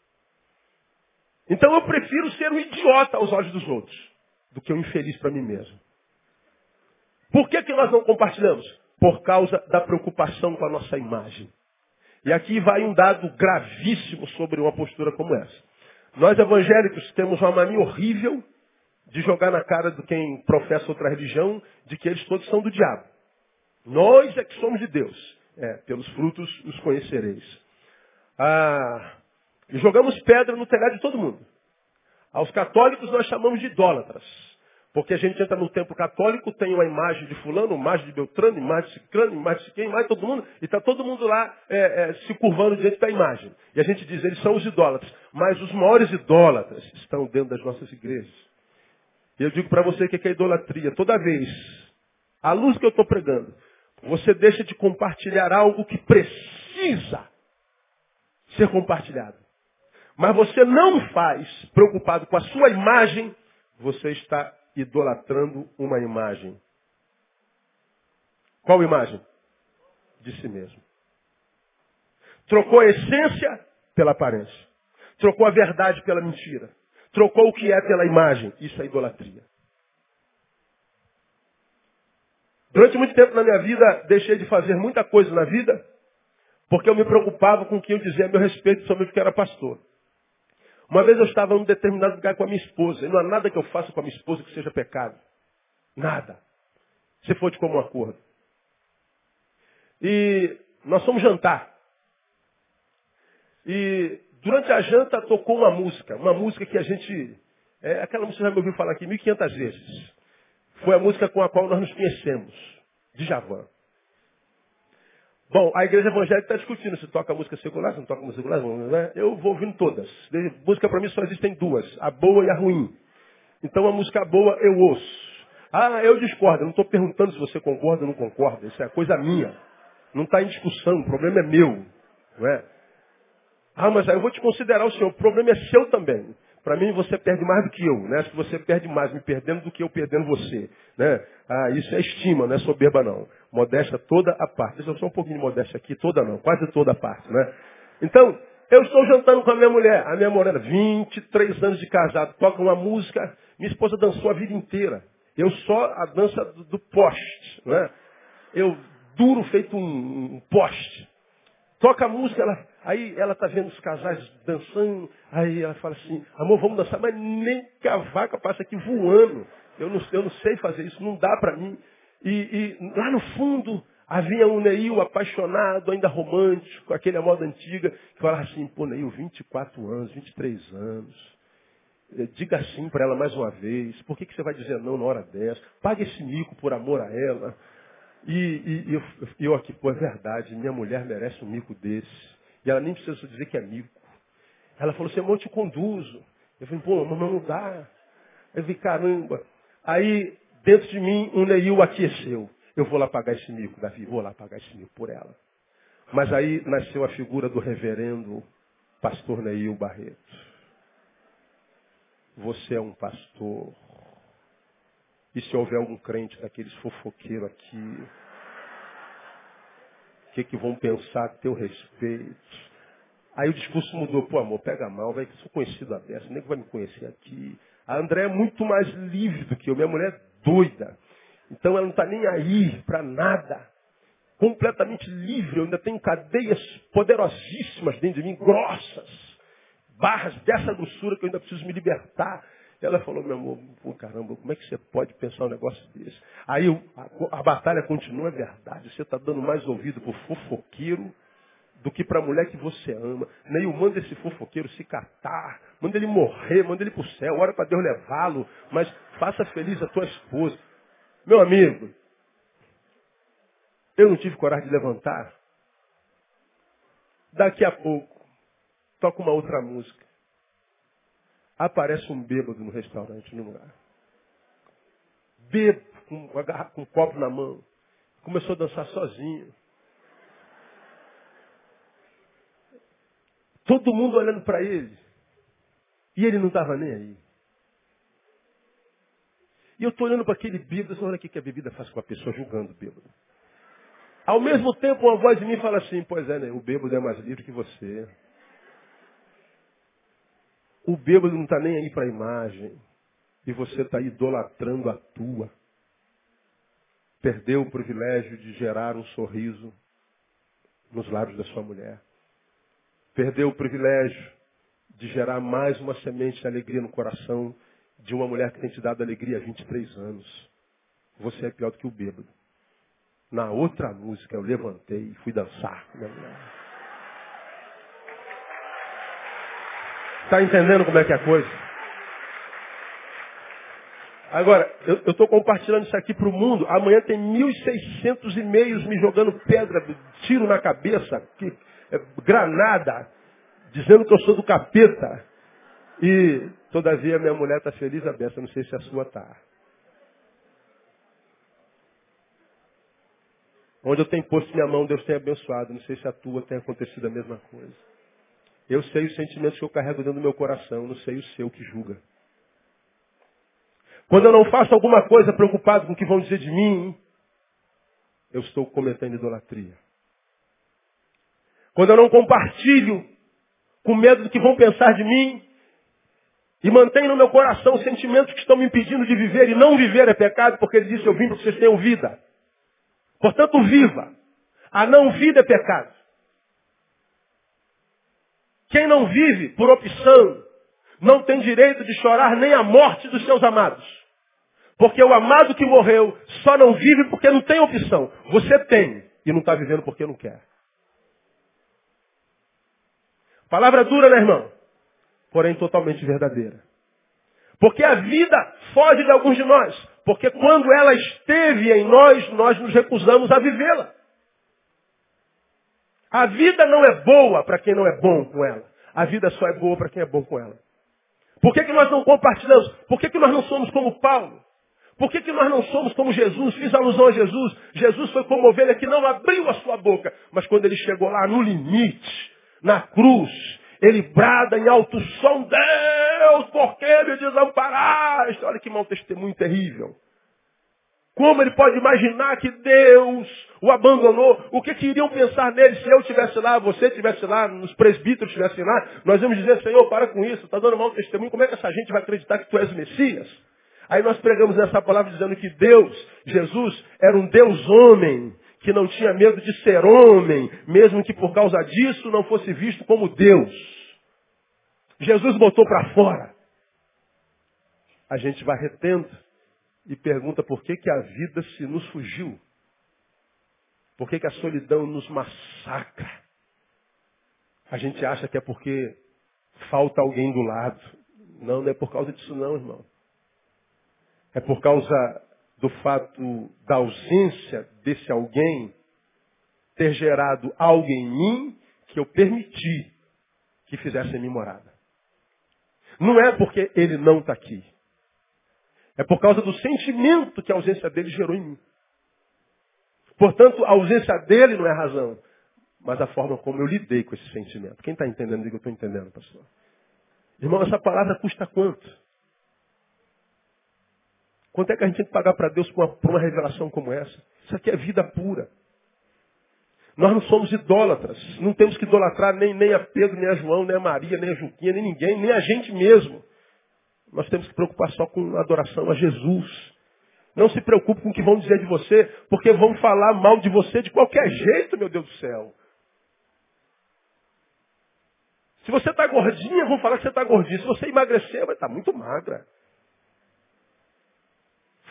Então eu prefiro ser um idiota aos olhos dos outros do que um infeliz para mim mesmo. Por que, que nós não compartilhamos? Por causa da preocupação com a nossa imagem. E aqui vai um dado gravíssimo sobre uma postura como essa. Nós evangélicos temos uma mania horrível de jogar na cara de quem professa outra religião de que eles todos são do diabo. Nós é que somos de Deus. É, pelos frutos os conhecereis. Ah, jogamos pedra no telhado de todo mundo. Aos católicos nós chamamos de idólatras. Porque a gente entra no templo católico, tem uma imagem de fulano, imagem de Beltrano, imagem de Ciclano, imagem de quem, imagem de todo mundo, e está todo mundo lá é, é, se curvando diante da imagem. E a gente diz, eles são os idólatras. Mas os maiores idólatras estão dentro das nossas igrejas. E eu digo para você que é idolatria. Toda vez, à luz que eu estou pregando, você deixa de compartilhar algo que precisa ser compartilhado. Mas você não faz preocupado com a sua imagem, você está idolatrando uma imagem. Qual imagem? De si mesmo. Trocou a essência pela aparência. Trocou a verdade pela mentira. Trocou o que é pela imagem. Isso é idolatria. Durante muito tempo na minha vida, deixei de fazer muita coisa na vida, porque eu me preocupava com o que eu dizia a meu respeito, somente porque era pastor. Uma vez eu estava em um determinado lugar com a minha esposa, e não há nada que eu faça com a minha esposa que seja pecado. Nada. Se for de comum acordo. E nós fomos jantar. E durante a janta tocou uma música, uma música que a gente. É, aquela música já me ouviu falar aqui 1.500 vezes. Foi a música com a qual nós nos conhecemos, de Javan. Bom, a igreja evangélica está discutindo se toca música secular, se não toca música secular. Né? Eu vou ouvindo todas. Música para mim só existem duas, a boa e a ruim. Então a música boa eu ouço. Ah, eu discordo. Não estou perguntando se você concorda ou não concorda. Isso é coisa minha. Não está em discussão. O problema é meu. Não é? Ah, mas aí eu vou te considerar o senhor. O problema é seu também. Para mim, você perde mais do que eu. Né? Acho que você perde mais me perdendo do que eu perdendo você. Né? Ah, isso é estima, não é soberba não. Modéstia toda a parte. Deixa eu só um pouquinho de modéstia aqui, toda não, quase toda a parte. Né? Então, eu estou jantando com a minha mulher. A minha mulher, 23 anos de casado, toca uma música. Minha esposa dançou a vida inteira. Eu só a dança do, do poste. Né? Eu duro feito um, um poste. Toca a música, ela, aí ela está vendo os casais dançando, aí ela fala assim, amor, vamos dançar, mas nem que a vaca passa aqui voando. Eu não, eu não sei fazer isso, não dá para mim. E, e, lá no fundo havia um Neil apaixonado, ainda romântico, aquele amor da antiga, que falava assim, pô, Neil, 24 anos, 23 anos. Eh, diga sim para ela mais uma vez. Por que, que você vai dizer não na hora dessa? Pague esse mico por amor a ela. E, e, eu, eu, aqui, pô, é verdade, minha mulher merece um mico desse. E ela nem precisa dizer que é mico. Ela falou assim, eu te conduzo. Eu falei, pô, mas não dá. Eu falei, caramba. Aí, dentro de mim, um Neil aqueceu. Eu vou lá pagar esse mico, Davi, vou lá pagar esse mico por ela. Mas aí nasceu a figura do reverendo pastor Neil Barreto. Você é um pastor e se houver algum crente daqueles fofoqueiros aqui, o que, que vão pensar a teu respeito? Aí o discurso mudou, pô amor, pega mal, vai que sou conhecido a dessa, nem que vai me conhecer aqui. A André é muito mais livre do que eu, minha mulher é doida. Então ela não está nem aí para nada. Completamente livre, eu ainda tenho cadeias poderosíssimas dentro de mim, grossas. Barras dessa grossura que eu ainda preciso me libertar. Ela falou, meu amor, pô, caramba, como é que você pode pensar um negócio desse? Aí a, a batalha continua, é verdade. Você está dando mais ouvido para o fofoqueiro do que para a mulher que você ama. Nem o manda esse fofoqueiro se catar, manda ele morrer, manda ele para o céu, ora para Deus levá-lo, mas faça feliz a tua esposa. Meu amigo, eu não tive coragem de levantar. Daqui a pouco, toca uma outra música. Aparece um bêbado no restaurante, no lugar. Bêbado, com, com um copo na mão. Começou a dançar sozinho. Todo mundo olhando para ele. E ele não estava nem aí. E eu estou olhando para aquele bêbado, olha o que a bebida faz com a pessoa, julgando o bêbado. Ao mesmo tempo, uma voz de mim fala assim, pois é, né, o bêbado é mais livre que você. O bêbado não está nem aí para a imagem. E você está idolatrando a tua. Perdeu o privilégio de gerar um sorriso nos lábios da sua mulher. Perdeu o privilégio de gerar mais uma semente de alegria no coração de uma mulher que tem te dado alegria há 23 anos. Você é pior do que o bêbado. Na outra música eu levantei e fui dançar. Minha mulher. Está entendendo como é que é a coisa? Agora, eu estou compartilhando isso aqui para o mundo. Amanhã tem 1.600 e-mails me jogando pedra, tiro na cabeça, que, é, granada, dizendo que eu sou do capeta. E, todavia, minha mulher está feliz a beça. Não sei se a sua está. Onde eu tenho posto minha mão, Deus tem abençoado. Não sei se a tua tem acontecido a mesma coisa. Eu sei os sentimentos que eu carrego dentro do meu coração, não sei o seu que julga. Quando eu não faço alguma coisa preocupado com o que vão dizer de mim, eu estou cometendo idolatria. Quando eu não compartilho com medo do que vão pensar de mim, e mantenho no meu coração sentimentos que estão me impedindo de viver, e não viver é pecado, porque ele disse, eu vim para que vocês tenham vida. Portanto, viva. A não vida é pecado. Quem não vive por opção, não tem direito de chorar nem a morte dos seus amados. Porque o amado que morreu só não vive porque não tem opção. Você tem e não está vivendo porque não quer. Palavra dura, né, irmão? Porém totalmente verdadeira. Porque a vida foge de alguns de nós. Porque quando ela esteve em nós, nós nos recusamos a vivê-la. A vida não é boa para quem não é bom com ela. A vida só é boa para quem é bom com ela. Por que, que nós não compartilhamos? Por que, que nós não somos como Paulo? Por que, que nós não somos como Jesus? Fiz alusão a Jesus. Jesus foi como ovelha que não abriu a sua boca. Mas quando ele chegou lá no limite, na cruz, ele brada em alto som, Deus, por que me desamparaste? Olha que mau testemunho terrível. Como ele pode imaginar que Deus o abandonou? O que, que iriam pensar nele se eu estivesse lá, você estivesse lá, os presbíteros estivessem lá? Nós vamos dizer, Senhor, para com isso, está dando mau testemunho, como é que essa gente vai acreditar que tu és o Messias? Aí nós pregamos essa palavra dizendo que Deus, Jesus, era um Deus homem, que não tinha medo de ser homem, mesmo que por causa disso não fosse visto como Deus. Jesus botou para fora. A gente vai retendo e pergunta por que, que a vida se nos fugiu. Por que, que a solidão nos massacra? A gente acha que é porque falta alguém do lado. Não, não é por causa disso não, irmão. É por causa do fato da ausência desse alguém ter gerado algo em mim que eu permiti que fizesse em mim morada. Não é porque ele não está aqui. É por causa do sentimento que a ausência dele gerou em mim. Portanto, a ausência dele não é razão, mas a forma como eu lidei com esse sentimento. Quem está entendendo o que eu estou entendendo, pastor? Irmão, essa palavra custa quanto? Quanto é que a gente tem que pagar para Deus por uma, por uma revelação como essa? Isso aqui é vida pura. Nós não somos idólatras. Não temos que idolatrar nem, nem a Pedro, nem a João, nem a Maria, nem a Juquinha, nem ninguém, nem a gente mesmo. Nós temos que preocupar só com a adoração a Jesus. Não se preocupe com o que vão dizer de você, porque vão falar mal de você de qualquer jeito, meu Deus do céu. Se você está gordinha, vão falar que você está gordinha. Se você emagrecer, vai estar tá muito magra.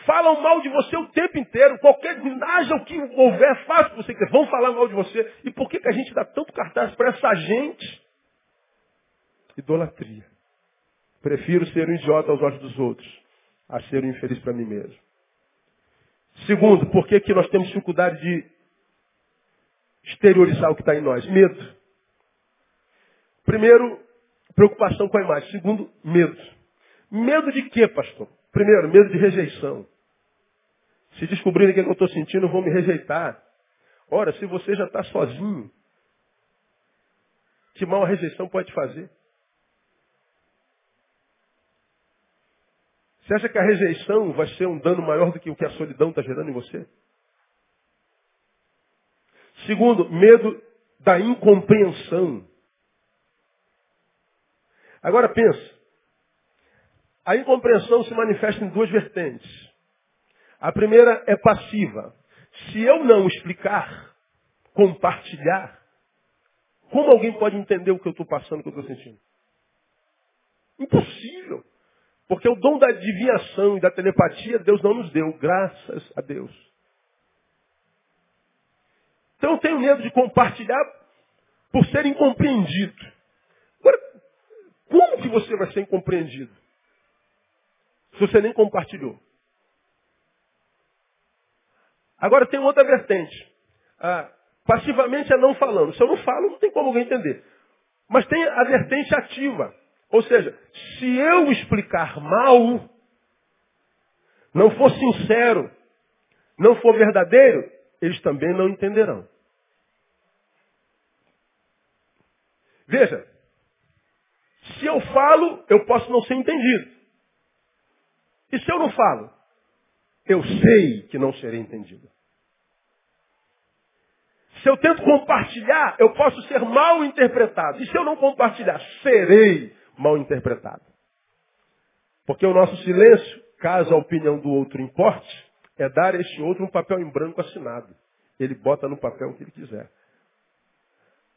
Falam mal de você o tempo inteiro. Qualquer haja o que houver, faça o que você quiser. Vão falar mal de você. E por que, que a gente dá tanto cartaz para essa gente? Idolatria. Prefiro ser um idiota aos olhos dos outros, a ser um infeliz para mim mesmo. Segundo, por que, que nós temos dificuldade de exteriorizar o que está em nós? Medo. Primeiro, preocupação com a imagem. Segundo, medo. Medo de quê, pastor? Primeiro, medo de rejeição. Se descobrirem o que eu estou sentindo, vão me rejeitar. Ora, se você já está sozinho, que mal a rejeição pode fazer? Você acha que a rejeição vai ser um dano maior do que o que a solidão está gerando em você? Segundo, medo da incompreensão. Agora pensa. A incompreensão se manifesta em duas vertentes. A primeira é passiva. Se eu não explicar, compartilhar, como alguém pode entender o que eu estou passando, o que eu estou sentindo? Impossível. Porque o dom da adivinhação e da telepatia Deus não nos deu, graças a Deus. Então eu tenho medo de compartilhar por ser incompreendido. Agora, como que você vai ser incompreendido? Se você nem compartilhou. Agora tem outra vertente. Ah, passivamente é não falando. Se eu não falo, não tem como alguém entender. Mas tem a vertente ativa. Ou seja, se eu explicar mal, não for sincero, não for verdadeiro, eles também não entenderão. Veja, se eu falo, eu posso não ser entendido. E se eu não falo? Eu sei que não serei entendido. Se eu tento compartilhar, eu posso ser mal interpretado. E se eu não compartilhar, serei mal interpretado. Porque o nosso silêncio, caso a opinião do outro importe, é dar a este outro um papel em branco assinado. Ele bota no papel o que ele quiser.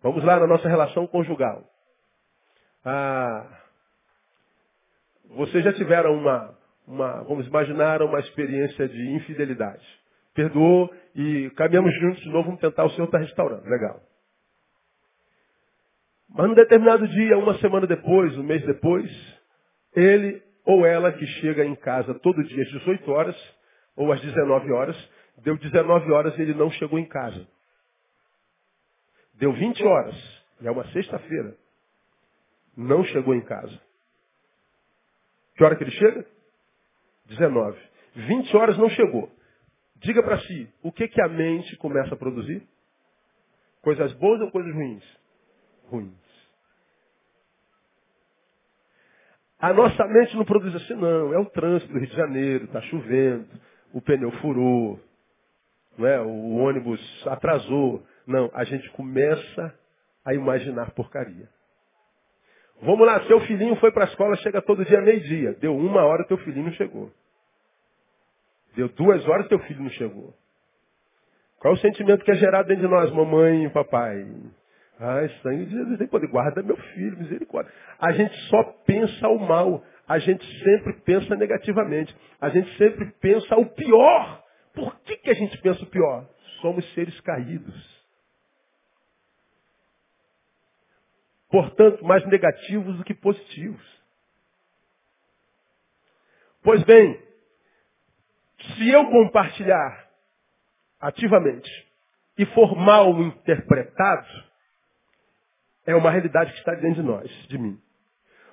Vamos lá na nossa relação conjugal. Ah, vocês já tiveram uma, uma, vamos imaginar, uma experiência de infidelidade. Perdoou e caminhamos juntos de novo, vamos tentar, o Senhor está restaurando. Legal. Mas num determinado dia, uma semana depois, um mês depois, ele ou ela que chega em casa todo dia às 18 horas, ou às 19 horas, deu 19 horas e ele não chegou em casa. Deu 20 horas, e é uma sexta-feira, não chegou em casa. Que hora que ele chega? 19. 20 horas não chegou. Diga para si, o que, que a mente começa a produzir? Coisas boas ou coisas ruins? Ruins. A nossa mente não produz assim, não. É o trânsito do Rio de Janeiro, está chovendo, o pneu furou, não é? o ônibus atrasou. Não, a gente começa a imaginar porcaria. Vamos lá, seu filhinho foi para a escola, chega todo dia meio-dia. Deu uma hora, teu filhinho não chegou. Deu duas horas, teu filho não chegou. Qual é o sentimento que é gerado dentro de nós, mamãe e papai? Ai, sangue de Jesus tem poder. Guarda meu filho, misericórdia. A gente só pensa o mal. A gente sempre pensa negativamente. A gente sempre pensa o pior. Por que, que a gente pensa o pior? Somos seres caídos. Portanto, mais negativos do que positivos. Pois bem, se eu compartilhar ativamente e for mal interpretado, é uma realidade que está dentro de nós, de mim.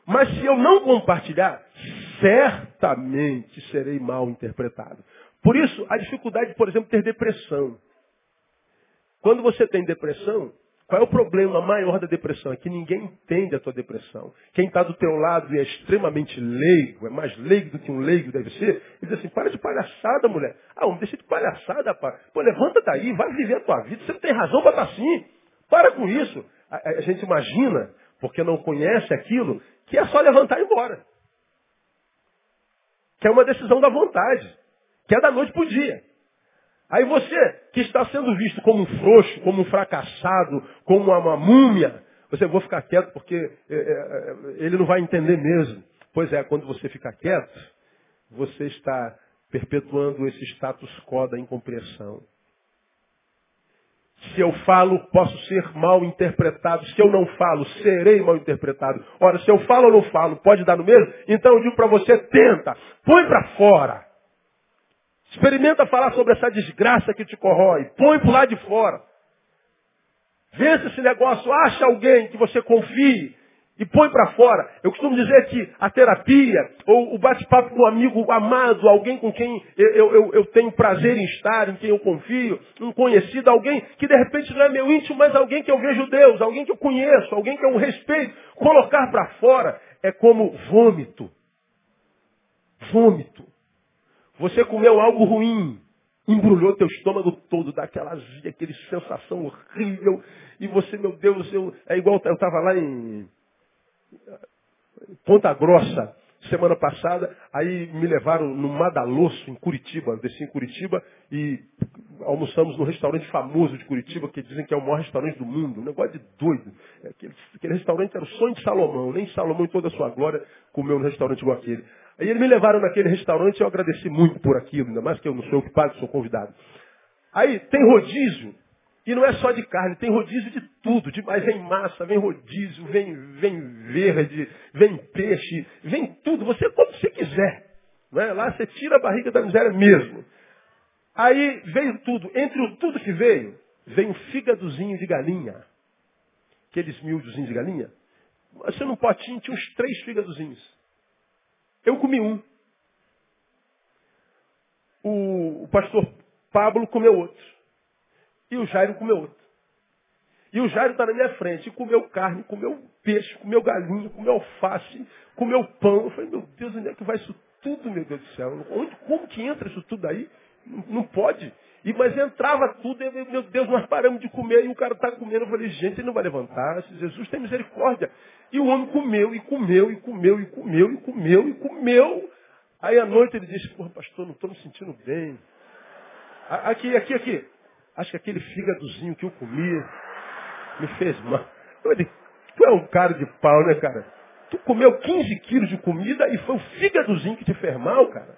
Mas se eu não compartilhar, certamente serei mal interpretado. Por isso, a dificuldade, por exemplo, de ter depressão. Quando você tem depressão, qual é o problema maior da depressão? É que ninguém entende a tua depressão. Quem está do teu lado e é extremamente leigo, é mais leigo do que um leigo deve ser, ele diz assim, para de palhaçada, mulher. Ah, não deixa de palhaçada, pá. Pô, levanta daí, vai viver a tua vida. Você não tem razão para estar assim. Para com isso. A, a gente imagina, porque não conhece aquilo, que é só levantar e ir embora. Que é uma decisão da vontade. Que é da noite para o dia. Aí você, que está sendo visto como um frouxo, como um fracassado, como uma, múmia, você, vou ficar quieto porque é, é, é, ele não vai entender mesmo. Pois é, quando você fica quieto, você está perpetuando esse status quo da incompreensão. Se eu falo, posso ser mal interpretado. Se eu não falo, serei mal interpretado. Ora, se eu falo ou não falo, pode dar no mesmo? Então eu digo para você, tenta, põe para fora. Experimenta falar sobre essa desgraça que te corrói. Põe para lado de fora. Vence esse negócio, acha alguém que você confie e põe para fora. Eu costumo dizer que a terapia, ou o bate-papo com um amigo amado, alguém com quem eu, eu, eu, tenho prazer em estar, em quem eu confio, um conhecido, alguém que de repente não é meu íntimo, mas alguém que eu vejo Deus, alguém que eu conheço, alguém que eu respeito, colocar para fora é como vômito. Vômito. Você comeu algo ruim, embrulhou teu estômago todo, dá aquela azia, aquela sensação horrível, e você, meu Deus, eu, é igual eu estava lá em Ponta Grossa, semana passada, aí me levaram no Madalosso, em Curitiba, desci em Curitiba e almoçamos no restaurante famoso de Curitiba, que dizem que é o maior restaurante do mundo, um negócio de doido. É aquele, aquele restaurante era o sonho de Salomão, nem Salomão em toda a sua glória comeu no restaurante igual aquele. Aí eles me levaram naquele restaurante e eu agradeci muito por aquilo, ainda mais que eu não sou ocupado, sou convidado. Aí tem rodízio, e não é só de carne, tem rodízio de tudo. De, mas vem massa, vem rodízio, vem, vem verde, vem peixe, vem tudo. Você como você quiser. Não é? Lá você tira a barriga da miséria mesmo. Aí veio tudo. Entre o tudo que veio, vem um fígadozinho de galinha. Aqueles miúdozinhos de galinha. Você num potinho tinha uns três fígadozinhos. Eu comi um. O pastor Pablo comeu outro. E o Jairo comeu outro. E o Jairo está na minha frente, e comeu carne, comeu peixe, comeu galinha, comeu alface, comeu pão. Eu falei, meu Deus, onde é que vai isso tudo, meu Deus do céu? Onde, como que entra isso tudo aí? Não, não pode. E, mas entrava tudo, e, meu Deus, nós paramos de comer, e o cara está comendo. Eu falei, gente, ele não vai levantar, Jesus tem misericórdia. E o homem comeu, e comeu, e comeu, e comeu, e comeu, e comeu. Aí à noite ele disse, porra, pastor, não estou me sentindo bem. Aqui, aqui, aqui. Acho que aquele fígadozinho que eu comia me fez mal. Eu tu é um cara de pau, né, cara? Tu comeu 15 quilos de comida e foi o fígadozinho que te fez mal, cara.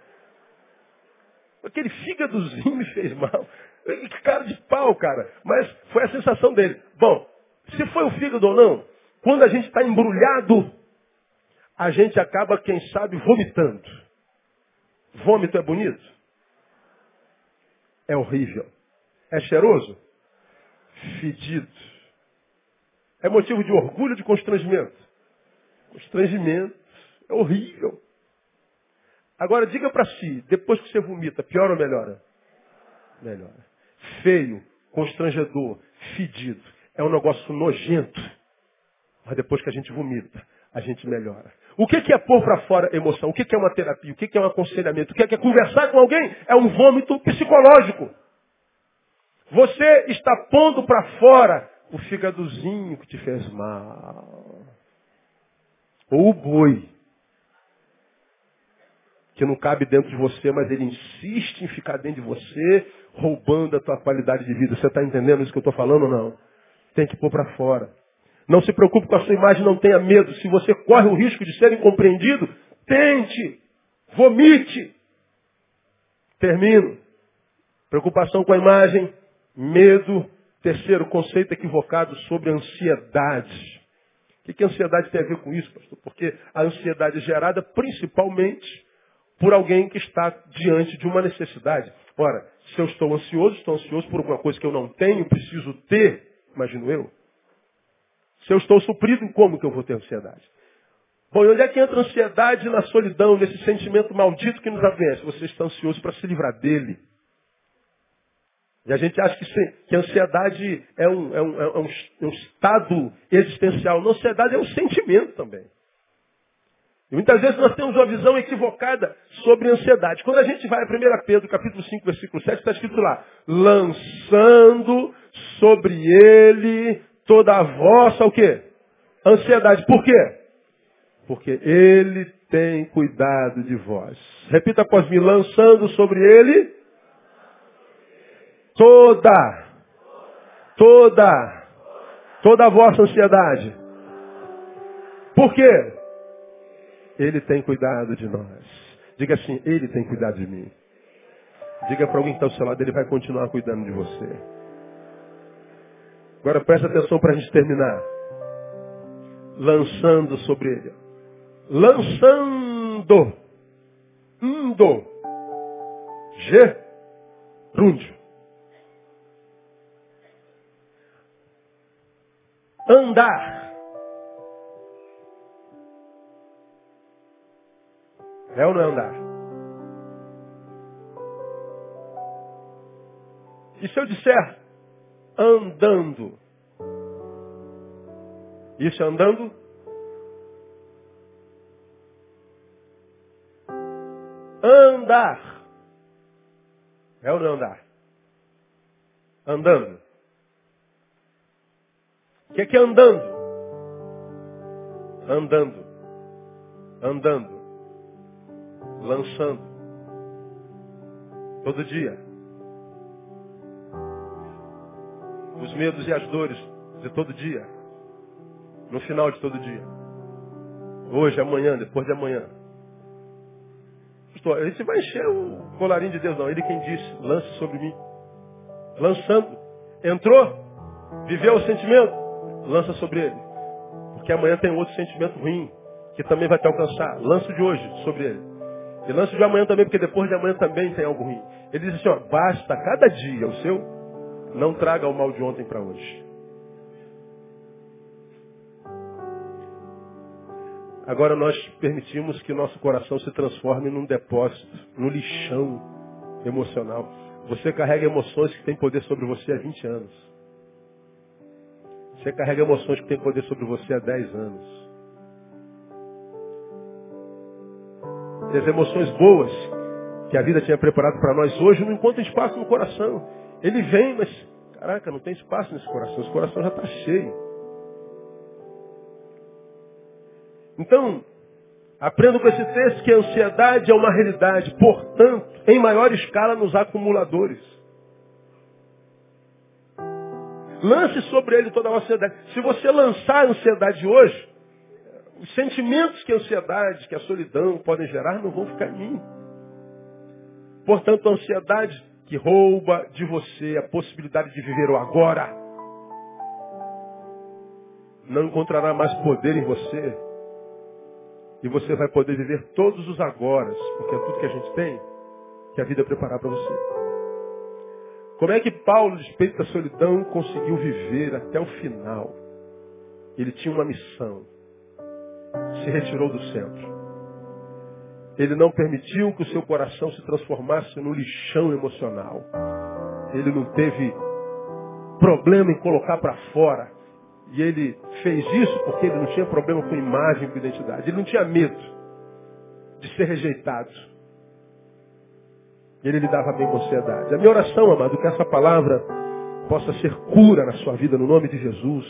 Aquele fígadozinho me fez mal. Que cara de pau, cara. Mas foi a sensação dele. Bom, se foi o fígado ou não, quando a gente está embrulhado, a gente acaba, quem sabe, vomitando. Vômito é bonito? É horrível. É cheiroso? Fedido. É motivo de orgulho de constrangimento? Constrangimento. É horrível. Agora diga para si, depois que você vomita, pior ou melhora? Melhora. Feio, constrangedor, fedido. É um negócio nojento. Mas depois que a gente vomita, a gente melhora. O que é pôr para fora emoção? O que é uma terapia? O que é um aconselhamento? O que é conversar com alguém? É um vômito psicológico. Você está pondo para fora o fígadozinho que te fez mal. Ou o boi que não cabe dentro de você, mas ele insiste em ficar dentro de você, roubando a tua qualidade de vida. Você está entendendo isso que eu estou falando ou não? Tem que pôr para fora. Não se preocupe com a sua imagem, não tenha medo. Se você corre o risco de ser incompreendido, tente, vomite. Termino. Preocupação com a imagem, medo. Terceiro, conceito equivocado sobre ansiedade. O que, a ansiedade tem a ver com isso, pastor? Porque a ansiedade é gerada principalmente por alguém que está diante de uma necessidade. Ora, se eu estou ansioso, estou ansioso por alguma coisa que eu não tenho, preciso ter, imagino eu. Se eu estou suprido, como que eu vou ter ansiedade? Bom, e onde é que entra a ansiedade na solidão, nesse sentimento maldito que nos avence? Você está ansioso para se livrar dele. E a gente acha que, que a ansiedade é um, é, um, é, um, é um estado existencial. A ansiedade é um sentimento também. E muitas vezes nós temos uma visão equivocada sobre ansiedade. Quando a gente vai a 1 Pedro, capítulo 5, versículo 7, está escrito lá, lançando sobre ele toda a vossa, o quê? Ansiedade. Por quê? Porque ele tem cuidado de vós. Repita após mim, lançando sobre ele toda, toda, toda a vossa ansiedade. Por quê? Ele tem cuidado de nós. Diga assim, Ele tem cuidado de mim. Diga para alguém que está ao seu lado, Ele vai continuar cuidando de você. Agora presta atenção para a gente terminar. Lançando sobre Ele. Lançando. Indo. Gerúndio. Andar. É ou não é andar? E se eu disser andando? Isso é andando? Andar. É ou não é andar? Andando. Que é que é andando? Andando. Andando lançando. Todo dia. Os medos e as dores de todo dia. No final de todo dia. Hoje, amanhã, depois de amanhã. Pastor, gente vai encher o colarinho de Deus, não. Ele quem disse, lance sobre mim. Lançando. Entrou? Viveu o sentimento? Lança sobre ele. Porque amanhã tem outro sentimento ruim que também vai te alcançar. Lança de hoje sobre ele. E lance de amanhã também, porque depois de amanhã também tem algo ruim. Ele diz assim, ó, basta cada dia o seu, não traga o mal de ontem para hoje. Agora nós permitimos que nosso coração se transforme num depósito, num lixão emocional. Você carrega emoções que têm poder sobre você há 20 anos. Você carrega emoções que têm poder sobre você há 10 anos. E as emoções boas que a vida tinha preparado para nós hoje não encontram espaço no coração. Ele vem, mas, caraca, não tem espaço nesse coração. Esse coração já está cheio. Então, aprenda com esse texto que a ansiedade é uma realidade, portanto, em maior escala nos acumuladores. Lance sobre ele toda a ansiedade. Se você lançar a ansiedade hoje, os sentimentos que a ansiedade, que a solidão podem gerar não vão ficar em mim. Portanto, a ansiedade que rouba de você a possibilidade de viver o agora não encontrará mais poder em você. E você vai poder viver todos os agoras, porque é tudo que a gente tem que a vida preparar para você. Como é que Paulo, despeito da solidão, conseguiu viver até o final? Ele tinha uma missão. Se retirou do centro. Ele não permitiu que o seu coração se transformasse num lixão emocional. Ele não teve problema em colocar para fora. E ele fez isso porque ele não tinha problema com imagem, com identidade. Ele não tinha medo de ser rejeitado. Ele lidava bem com a ansiedade. A minha oração, amado, que essa palavra possa ser cura na sua vida, no nome de Jesus.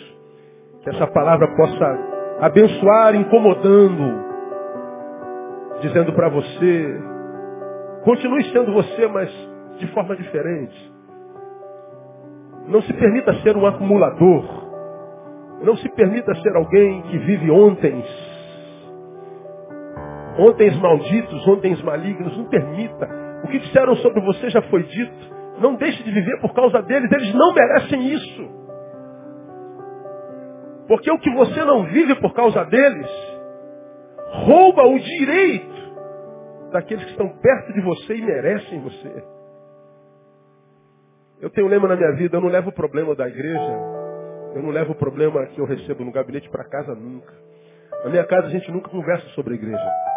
Que essa palavra possa abençoar, incomodando, dizendo para você, continue sendo você, mas de forma diferente. Não se permita ser um acumulador. Não se permita ser alguém que vive ontem. Ontem malditos, ontem malignos. Não permita. O que disseram sobre você já foi dito. Não deixe de viver por causa deles. Eles não merecem isso. Porque o que você não vive por causa deles, rouba o direito daqueles que estão perto de você e merecem você. Eu tenho um lema na minha vida, eu não levo o problema da igreja, eu não levo o problema que eu recebo no gabinete para casa nunca. Na minha casa a gente nunca conversa sobre a igreja.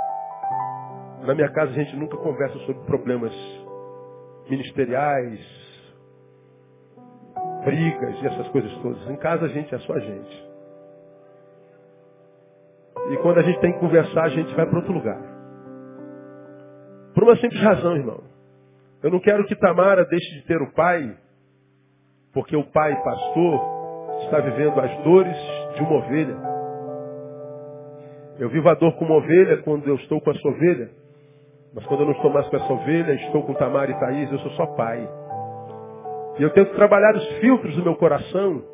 Na minha casa a gente nunca conversa sobre problemas ministeriais, brigas e essas coisas todas. Em casa a gente é só a gente. E quando a gente tem que conversar, a gente vai para outro lugar. Por uma simples razão, irmão. Eu não quero que Tamara deixe de ter o pai, porque o pai pastor está vivendo as dores de uma ovelha. Eu vivo a dor como ovelha quando eu estou com essa ovelha. Mas quando eu não estou mais com essa ovelha, estou com Tamara e Thaís, eu sou só pai. E eu tenho que trabalhar os filtros do meu coração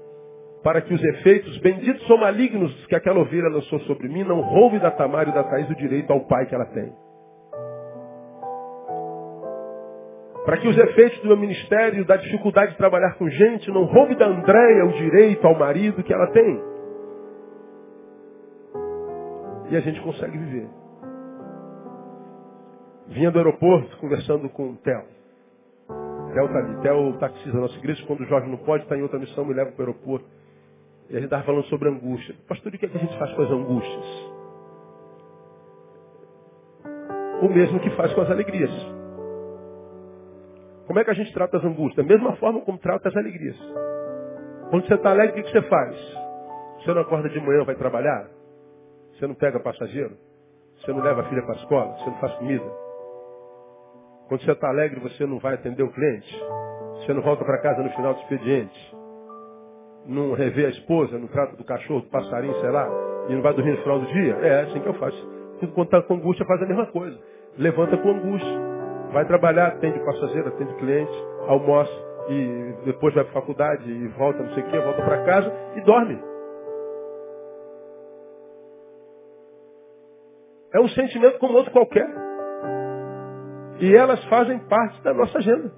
para que os efeitos benditos ou malignos que aquela ovelha lançou sobre mim não roubem da Tamara e da Thaís o direito ao pai que ela tem. Para que os efeitos do meu ministério, da dificuldade de trabalhar com gente, não roube da Andréia o direito ao marido que ela tem. E a gente consegue viver. Vinha do aeroporto conversando com o Theo. Theo está ali. Theo taxista da nossa igreja. Quando o Jorge não pode, está em outra missão, me leva para o aeroporto. E a gente estava falando sobre angústia. Pastor, o que, é que a gente faz com as angústias? O mesmo que faz com as alegrias. Como é que a gente trata as angústias? Da mesma forma como trata as alegrias. Quando você está alegre, o que você faz? Você não acorda de manhã, vai trabalhar? Você não pega passageiro? Você não leva a filha para a escola? Você não faz comida? Quando você está alegre, você não vai atender o cliente? Você não volta para casa no final do expediente? Não revê a esposa, não trata do cachorro, do passarinho, sei lá, e não vai dormir no final do dia? É assim que eu faço. Quando está com angústia, faz a mesma coisa. Levanta com angústia. Vai trabalhar, atende passageiro, atende cliente, almoça e depois vai para faculdade e volta não sei o que, volta para casa e dorme. É um sentimento como outro qualquer. E elas fazem parte da nossa agenda.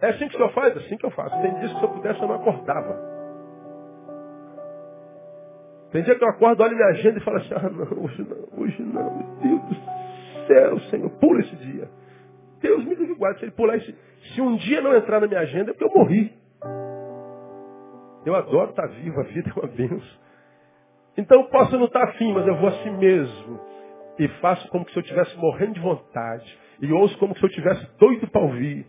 É assim que o senhor faz? Assim que eu faço. Tem dias que se eu pudesse eu não acordava. Tem dia que eu acordo, olho minha agenda e falo assim, ah não, hoje não, hoje não, meu Deus do céu Senhor, pula esse dia. Deus me livre guarde. Se ele pular esse. Se um dia não entrar na minha agenda, é porque eu morri. Eu adoro estar vivo, a vida é uma benção. Então eu posso não estar afim, mas eu vou assim mesmo. E faço como se eu estivesse morrendo de vontade. E ouço como se eu estivesse doido para ouvir.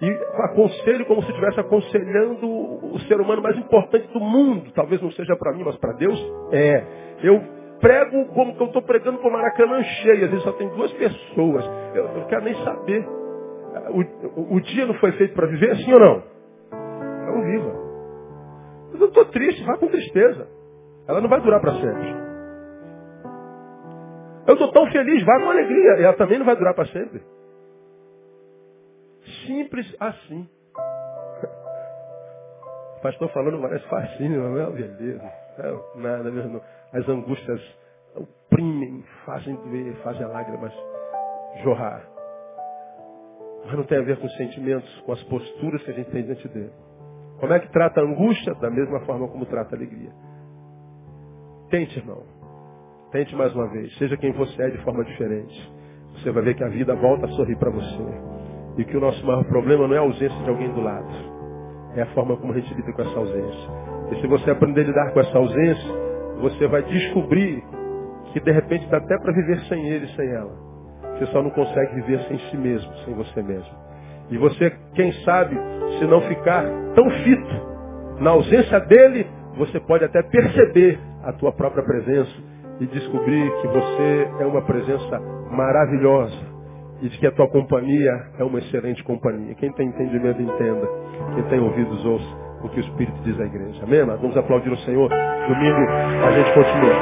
E aconselho como se eu estivesse aconselhando o ser humano mais importante do mundo. Talvez não seja para mim, mas para Deus é. Eu prego como que eu estou pregando para o Maracanã cheio. Às vezes só tem duas pessoas. Eu não quero nem saber. O, o dia não foi feito para viver, sim ou não? Então viva. Mas eu estou triste, vá com tristeza. Ela não vai durar para sempre. Eu estou tão feliz, vá com alegria. Ela também não vai durar para sempre. Simples assim. O pastor falando parece facinho, não é beleza. É nada mesmo. As angústias oprimem, fazem doer, fazem lágrimas jorrar. Mas não tem a ver com os sentimentos, com as posturas que a gente tem diante dele. Como é que trata a angústia? Da mesma forma como trata a alegria. Tente, irmão. Tente mais uma vez. Seja quem você é de forma diferente. Você vai ver que a vida volta a sorrir para você. E que o nosso maior problema não é a ausência de alguém do lado. É a forma como a gente lida com essa ausência. E se você aprender a lidar com essa ausência, você vai descobrir que de repente dá até para viver sem ele, sem ela. Você só não consegue viver sem si mesmo, sem você mesmo. E você, quem sabe, se não ficar tão fito na ausência dele, você pode até perceber a tua própria presença e descobrir que você é uma presença maravilhosa e de que a tua companhia é uma excelente companhia. Quem tem entendimento, entenda. Quem tem ouvidos, ouça o que o Espírito diz à igreja. Amém? Vamos aplaudir o Senhor. Domingo a gente continua.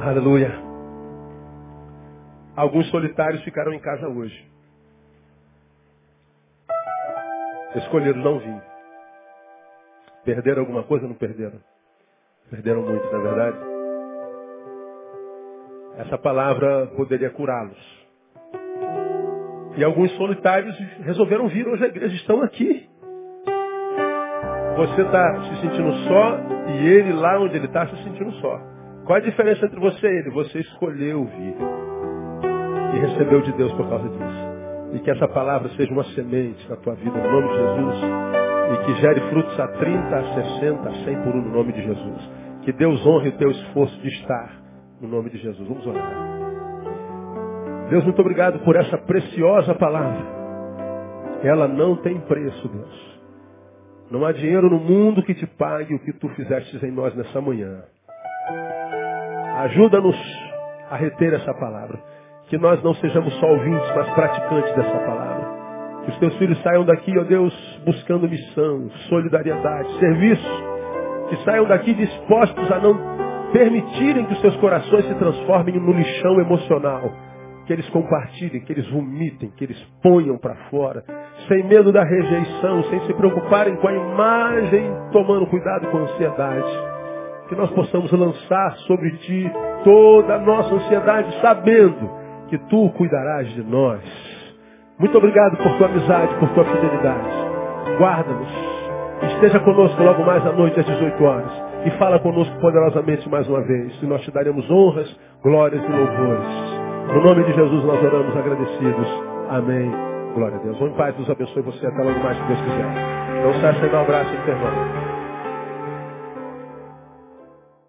Aleluia. Alguns solitários ficaram em casa hoje. Escolheram não vir. Perderam alguma coisa? Não perderam. Perderam muito, na é verdade. Essa palavra poderia curá-los. E alguns solitários resolveram vir hoje à igreja, estão aqui. Você está se sentindo só e ele lá onde ele está se sentindo só. Qual a diferença entre você e ele? Você escolheu vir e recebeu de Deus por causa disso. E que essa palavra seja uma semente na tua vida, no nome de Jesus. E que gere frutos a 30, a 60, a 100 por um, no nome de Jesus. Que Deus honre o teu esforço de estar, no nome de Jesus. Vamos orar. Deus, muito obrigado por essa preciosa palavra. Ela não tem preço, Deus. Não há dinheiro no mundo que te pague o que tu fizestes em nós nessa manhã. Ajuda-nos a reter essa palavra. Que nós não sejamos só ouvintes, mas praticantes dessa palavra. Que os teus filhos saiam daqui, ó Deus, buscando missão, solidariedade, serviço. Que saiam daqui dispostos a não permitirem que os seus corações se transformem no lixão emocional. Que eles compartilhem, que eles vomitem, que eles ponham para fora, sem medo da rejeição, sem se preocuparem com a imagem, tomando cuidado com a ansiedade que nós possamos lançar sobre ti toda a nossa ansiedade, sabendo que tu cuidarás de nós. Muito obrigado por tua amizade, por tua fidelidade. Guarda-nos. Esteja conosco logo mais à noite às 18 horas. E fala conosco poderosamente mais uma vez. E nós te daremos honras, glórias e louvores. No nome de Jesus nós oramos agradecidos. Amém. Glória a Deus. Vamos em paz, Deus abençoe você até logo mais, se Deus quiser. Saia sem dar um abraço, irmão.